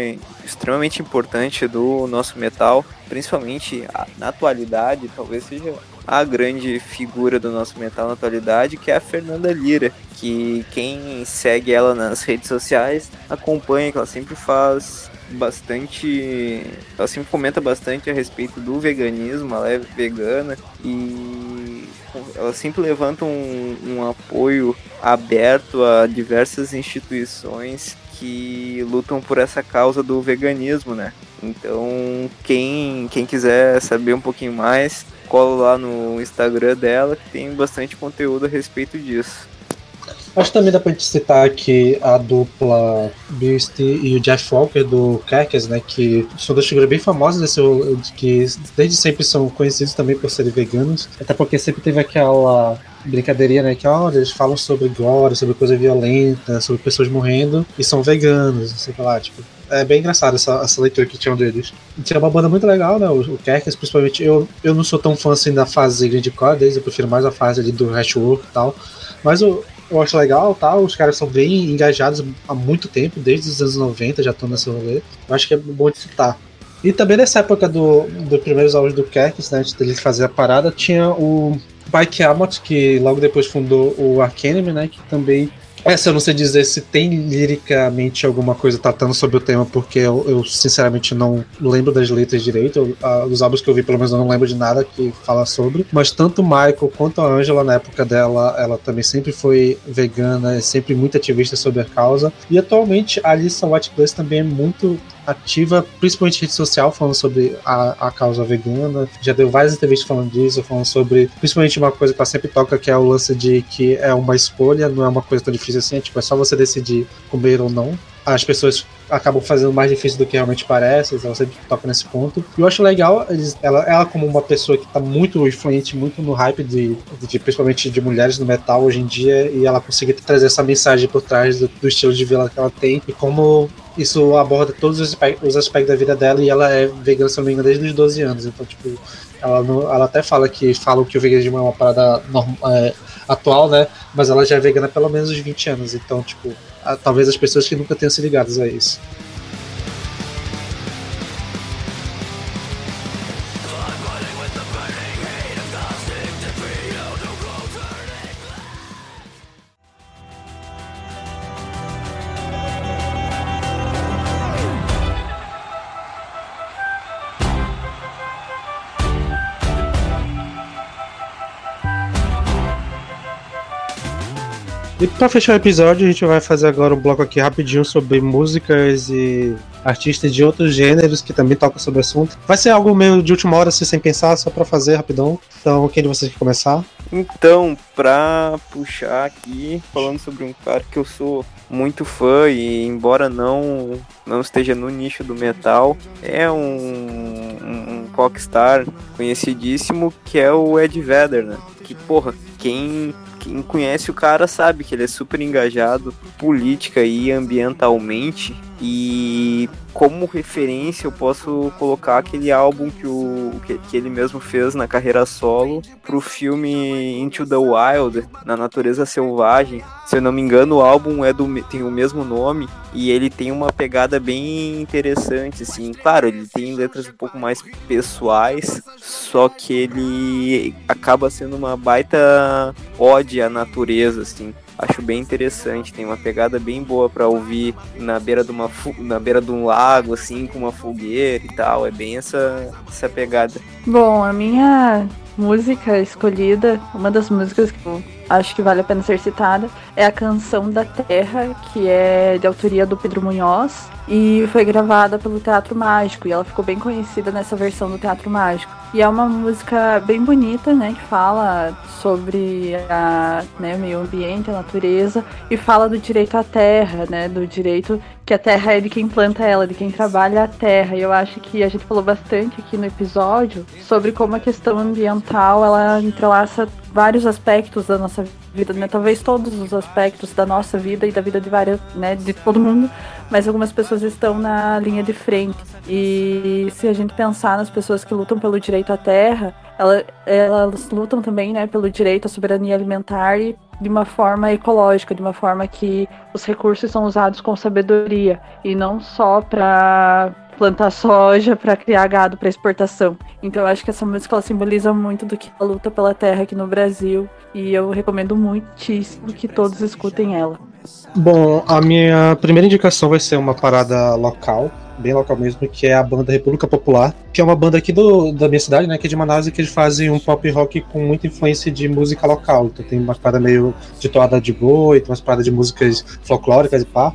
extremamente importante do nosso metal, principalmente na atualidade, talvez seja a grande figura do nosso metal na atualidade, que é a Fernanda Lira, que quem segue ela nas redes sociais acompanha que ela sempre faz bastante. Ela sempre comenta bastante a respeito do veganismo, ela é vegana e ela sempre levanta um, um apoio aberto a diversas instituições que lutam por essa causa do veganismo, né? Então, quem, quem quiser saber um pouquinho mais, cola lá no Instagram dela que tem bastante conteúdo a respeito disso. Acho que também dá pra gente citar aqui a dupla Beast e o Jeff Walker do Kerkers, né? Que são duas figuras bem famosas desse que desde sempre são conhecidos também por serem veganos. Até porque sempre teve aquela brincadeirinha, né? Que olha, eles falam sobre gore, sobre coisa violenta, sobre pessoas morrendo e são veganos, sei lá, tipo. É bem engraçado essa, essa leitura que tinham deles. Tinha uma banda muito legal, né? O, o Kerkers, principalmente. Eu, eu não sou tão fã assim da fase grindcore deles, eu prefiro mais a fase ali do Hashwork e tal. Mas o, eu acho legal, tá? Os caras são bem engajados há muito tempo, desde os anos 90 já estão nesse rolê. Eu acho que é bom de citar. E também nessa época do, dos primeiros álbuns do Kerkis, né, antes dele fazer a parada, tinha o Mike Amott, que logo depois fundou o Arcanime, né, que também essa eu não sei dizer se tem liricamente alguma coisa tratando sobre o tema, porque eu, eu sinceramente não lembro das letras direito. Eu, os álbuns que eu vi, pelo menos, eu não lembro de nada que fala sobre. Mas tanto o Michael quanto a Angela, na época dela, ela também sempre foi vegana, é sempre muito ativista sobre a causa. E atualmente a Alissa White também é muito ativa, principalmente rede social, falando sobre a, a causa vegana. Já deu várias entrevistas falando disso, falando sobre, principalmente uma coisa que ela sempre toca, que é o lance de que é uma escolha, não é uma coisa tão difícil assim, é, tipo, é só você decidir comer ou não. As pessoas acabam fazendo mais difícil do que realmente parece, ela sempre toca nesse ponto. E eu acho legal eles, ela, ela como uma pessoa que está muito influente, muito no hype de, de, principalmente de mulheres no metal hoje em dia, e ela conseguir trazer essa mensagem por trás do, do estilo de vida que ela tem e como isso aborda todos os aspectos, os aspectos da vida dela e ela é vegana, se não me engano, desde os 12 anos. Então, tipo, ela, não, ela até fala que falam que o veganismo é uma parada normal, é, atual, né? Mas ela já é vegana há pelo menos uns 20 anos. Então, tipo, talvez as pessoas que nunca tenham se ligadas a isso. Pra fechar o episódio, a gente vai fazer agora um bloco aqui rapidinho sobre músicas e artistas de outros gêneros que também tocam sobre o assunto. Vai ser algo meio de última hora, assim, sem pensar, só pra fazer rapidão. Então, quem de vocês quer começar? Então, pra puxar aqui, falando sobre um cara que eu sou muito fã e embora não não esteja no nicho do metal, é um, um, um rockstar conhecidíssimo que é o Ed Vedder, né? Que, porra, quem quem conhece o cara sabe que ele é super engajado política e ambientalmente e como referência eu posso colocar aquele álbum que, o, que, que, ele mesmo fez na carreira solo pro filme Into the Wild, na natureza selvagem. Se eu não me engano, o álbum é do, tem o mesmo nome e ele tem uma pegada bem interessante, assim. Claro, ele tem letras um pouco mais pessoais, só que ele acaba sendo uma baita ode à natureza, assim acho bem interessante. Tem uma pegada bem boa para ouvir na beira de uma na beira de um lago assim com uma fogueira e tal. É bem essa essa pegada. Bom, a minha música escolhida, uma das músicas que eu acho que vale a pena ser citada, é a Canção da Terra, que é de autoria do Pedro Munhoz e foi gravada pelo Teatro Mágico e ela ficou bem conhecida nessa versão do Teatro Mágico. E é uma música bem bonita, né, que fala sobre a, né, o meio ambiente, a natureza e fala do direito à terra, né, do direito que a terra é de quem planta ela, de quem trabalha a terra. E eu acho que a gente falou bastante aqui no episódio sobre como a questão ambiental ela entrelaça vários aspectos da nossa vida, né? Talvez todos os aspectos da nossa vida e da vida de várias, né, de todo mundo, mas algumas pessoas estão na linha de frente. E se a gente pensar nas pessoas que lutam pelo direito à terra, elas, elas lutam também, né, pelo direito à soberania alimentar e de uma forma ecológica, de uma forma que os recursos são usados com sabedoria e não só para plantar soja para criar gado para exportação. Então eu acho que essa música ela simboliza muito do que a luta pela terra aqui no Brasil e eu recomendo muitíssimo que todos escutem ela. Bom, a minha primeira indicação vai ser uma parada local, bem local mesmo, que é a banda República Popular, que é uma banda aqui do, da minha cidade, né, que é de Manaus, e que eles fazem um pop rock com muita influência de música local. Então tem umas paradas meio de toada de boi, tem umas paradas de músicas folclóricas e pá.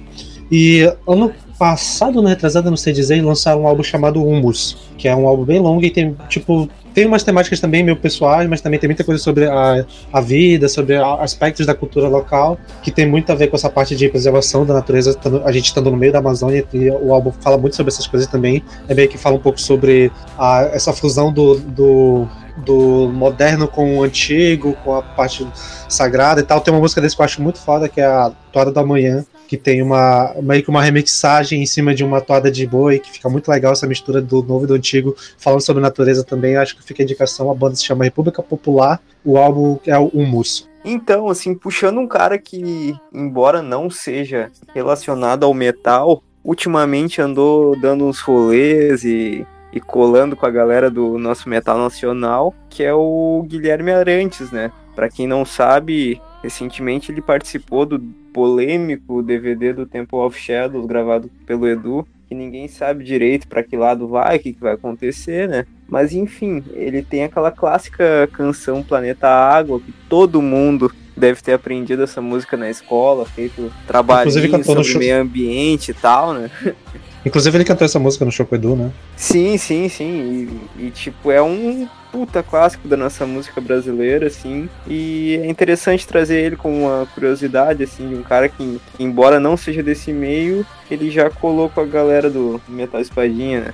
E ano passado, né, retrasado, não sei dizer, lançaram um álbum chamado Humus, que é um álbum bem longo e tem, tipo, tem umas temáticas também meio pessoais, mas também tem muita coisa sobre a, a vida, sobre aspectos da cultura local, que tem muito a ver com essa parte de preservação da natureza, a gente estando no meio da Amazônia, e o álbum fala muito sobre essas coisas também, é meio que fala um pouco sobre a, essa fusão do, do do moderno com o antigo, com a parte sagrada e tal. Tem uma música desse que eu acho muito foda, que é a Toada da Manhã, que tem uma meio que uma remixagem em cima de uma toada de boi, que fica muito legal essa mistura do novo e do antigo, falando sobre natureza também. Acho que fica a indicação. A banda se chama República Popular, o álbum é o Humus. Então, assim, puxando um cara que, embora não seja relacionado ao metal, ultimamente andou dando uns rolês e, e colando com a galera do nosso metal nacional, que é o Guilherme Arantes, né? Para quem não sabe, recentemente ele participou do polêmico DVD do Temple of Shadows gravado pelo Edu, que ninguém sabe direito para que lado vai, o que, que vai acontecer, né? Mas enfim, ele tem aquela clássica canção Planeta Água, que todo mundo deve ter aprendido essa música na escola, feito trabalho sobre meio ambiente e tal, né? Inclusive ele cantou essa música no Choco Edu, né? Sim, sim, sim. E, e, tipo, é um puta clássico da nossa música brasileira, assim. E é interessante trazer ele como uma curiosidade, assim, de um cara que, que embora não seja desse meio, ele já colou com a galera do Metal Espadinha, né?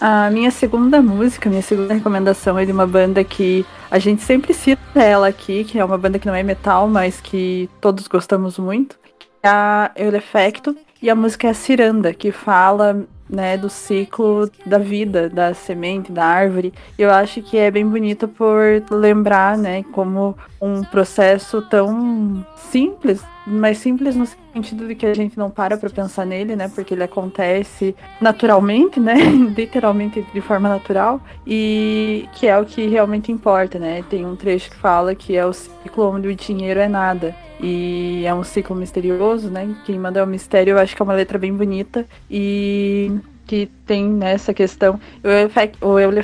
A minha segunda música, minha segunda recomendação é de uma banda que a gente sempre cita ela aqui, que é uma banda que não é metal, mas que todos gostamos muito, é a Eulefecto. E a música é a Ciranda, que fala né, do ciclo da vida, da semente, da árvore. Eu acho que é bem bonito por lembrar, né, como um processo tão simples, mas simples no sentido de que a gente não para para pensar nele, né, porque ele acontece naturalmente, né, literalmente de forma natural, e que é o que realmente importa, né. Tem um trecho que fala que é o ciclo onde o dinheiro é nada. E é um ciclo misterioso, né? Quem manda é o mistério, eu acho que é uma letra bem bonita. E que tem nessa questão. O uma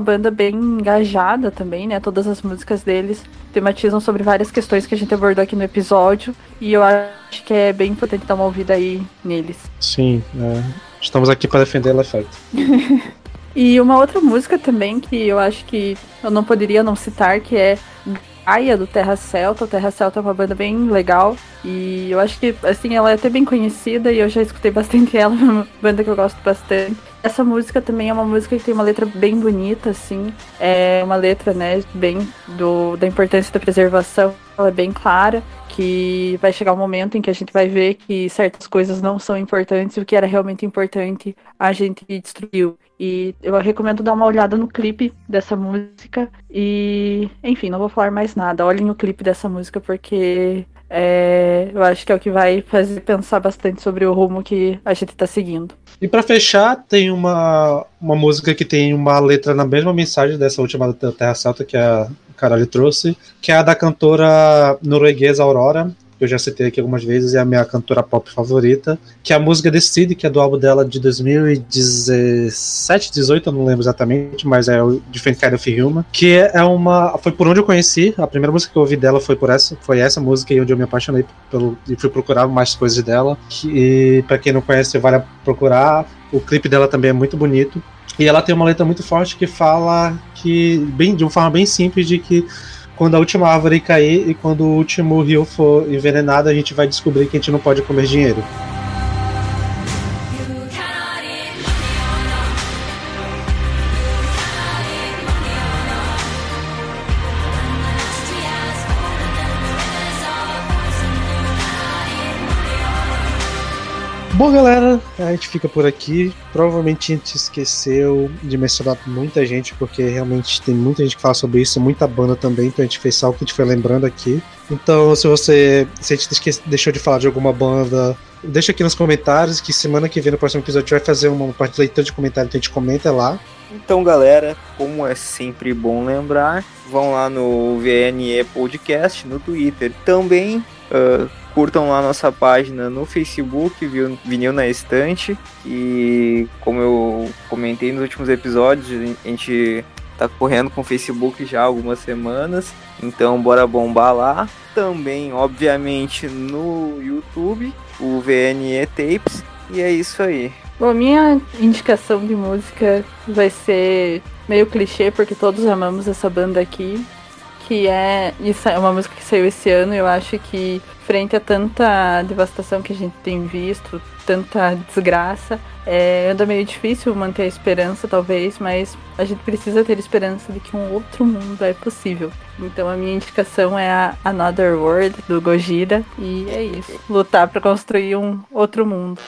banda bem engajada também, né? Todas as músicas deles tematizam sobre várias questões que a gente abordou aqui no episódio. E eu acho que é bem importante dar uma ouvida aí neles. Sim, é. estamos aqui para defender o Effect. e uma outra música também que eu acho que eu não poderia não citar, que é Gaia do Terra Celta. O Terra Celta é uma banda bem legal. E eu acho que, assim, ela é até bem conhecida e eu já escutei bastante ela, uma banda que eu gosto bastante. Essa música também é uma música que tem uma letra bem bonita, assim. É uma letra, né, bem do, da importância da preservação. Ela é bem clara, que vai chegar um momento em que a gente vai ver que certas coisas não são importantes o que era realmente importante a gente destruiu. E eu recomendo dar uma olhada no clipe dessa música. E, enfim, não vou falar mais nada. Olhem o clipe dessa música porque é, eu acho que é o que vai fazer pensar bastante sobre o rumo que a gente está seguindo. E para fechar, tem uma, uma música que tem uma letra na mesma mensagem dessa última da Terra Celta que a Carol trouxe, que é a da cantora norueguesa Aurora, que eu já citei aqui algumas vezes, é a minha cantora pop favorita, que é a música Decide, que é do álbum dela de 2017, 18, eu não lembro exatamente, mas é o Different Kind of Human, que é uma. Foi por onde eu conheci, a primeira música que eu ouvi dela foi por essa, foi essa música e onde eu me apaixonei pelo, e fui procurar mais coisas dela. Que, e para quem não conhece, vale procurar. O clipe dela também é muito bonito. E ela tem uma letra muito forte que fala que, bem, de uma forma bem simples, de que quando a última árvore cair e quando o último rio for envenenado, a gente vai descobrir que a gente não pode comer dinheiro. Bom, galera, a gente fica por aqui. Provavelmente a gente esqueceu de mencionar muita gente, porque realmente tem muita gente que fala sobre isso, muita banda também, então a gente fez só o que a gente foi lembrando aqui. Então, se você se a gente deixou de falar de alguma banda, deixa aqui nos comentários que semana que vem, no próximo episódio, a gente vai fazer uma parte de leitura de comentário, então a gente comenta lá. Então, galera, como é sempre bom lembrar, vão lá no VNE Podcast, no Twitter também. Uh, curtam lá nossa página no Facebook, Vinil na Estante. E como eu comentei nos últimos episódios, a gente tá correndo com o Facebook já há algumas semanas. Então bora bombar lá. Também, obviamente, no YouTube, o VNE Tapes. E é isso aí. Bom, minha indicação de música vai ser meio clichê, porque todos amamos essa banda aqui que é. Isso é uma música que saiu esse ano, eu acho que, frente a tanta devastação que a gente tem visto, tanta desgraça, é, anda meio difícil manter a esperança, talvez, mas a gente precisa ter esperança de que um outro mundo é possível. Então a minha indicação é a Another World, do Gojira, e é isso. Lutar para construir um outro mundo.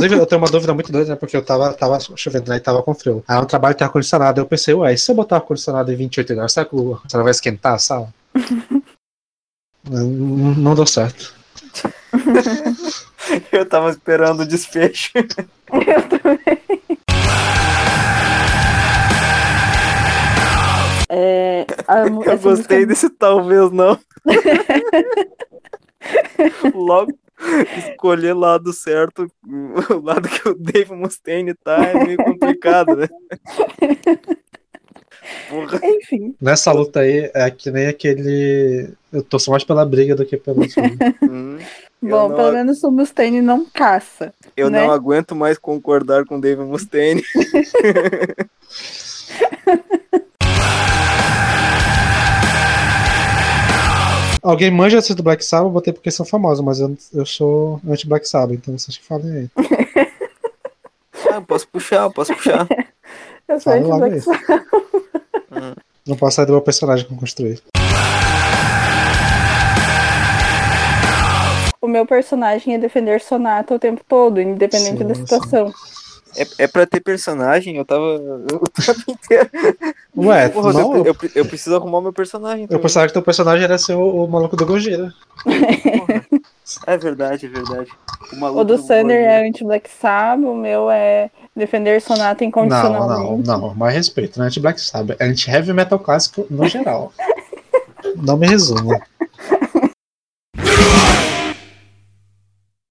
Inclusive, eu tenho uma dúvida muito doida, né? Porque eu tava, tava chovendo, né? E tava com frio. Aí um trabalho tem ar-condicionado. Eu pensei, ué, e se eu botar ar-condicionado em 28 graus, será que o vai esquentar a sala? não, não deu certo. Eu tava esperando o desfecho. Eu também. É, a Eu essa música- gostei desse talvez não. Logo, escolher lado certo, o lado que o Dave Mustaine tá é meio complicado, né? Porra, Enfim, Nessa luta aí, é que nem aquele. Eu torço mais pela briga do que pelo filme. hum, bom, não- pelo menos o Mustaine não caça. eu Né? não aguento mais concordar com o Dave Mustaine. Alguém manja esse do Black Sabbath, eu botei porque são famosos, mas eu, eu sou anti-Black Sabbath, então vocês que falem aí. Ah, posso puxar, posso puxar. Eu sou anti-Black. Sabbath. Não posso sair do meu personagem que eu construí. O meu personagem é defender Sonata o tempo todo, independente Sim, da sim. É, é pra ter personagem, eu tava o tempo inteiro. Ué, Porra, não, eu, eu, eu, eu preciso arrumar o meu personagem. eu pensava que teu personagem era ser o, o maluco do Gojira. É verdade, é verdade. O, maluco O do Sander Gordinho. é anti-Black Sabbath, o meu é defender Sonata Não, incondicionalmente. não, não, mais respeito, não é anti-Black Sabbath, é anti-heavy metal clássico no geral. Não me resuma.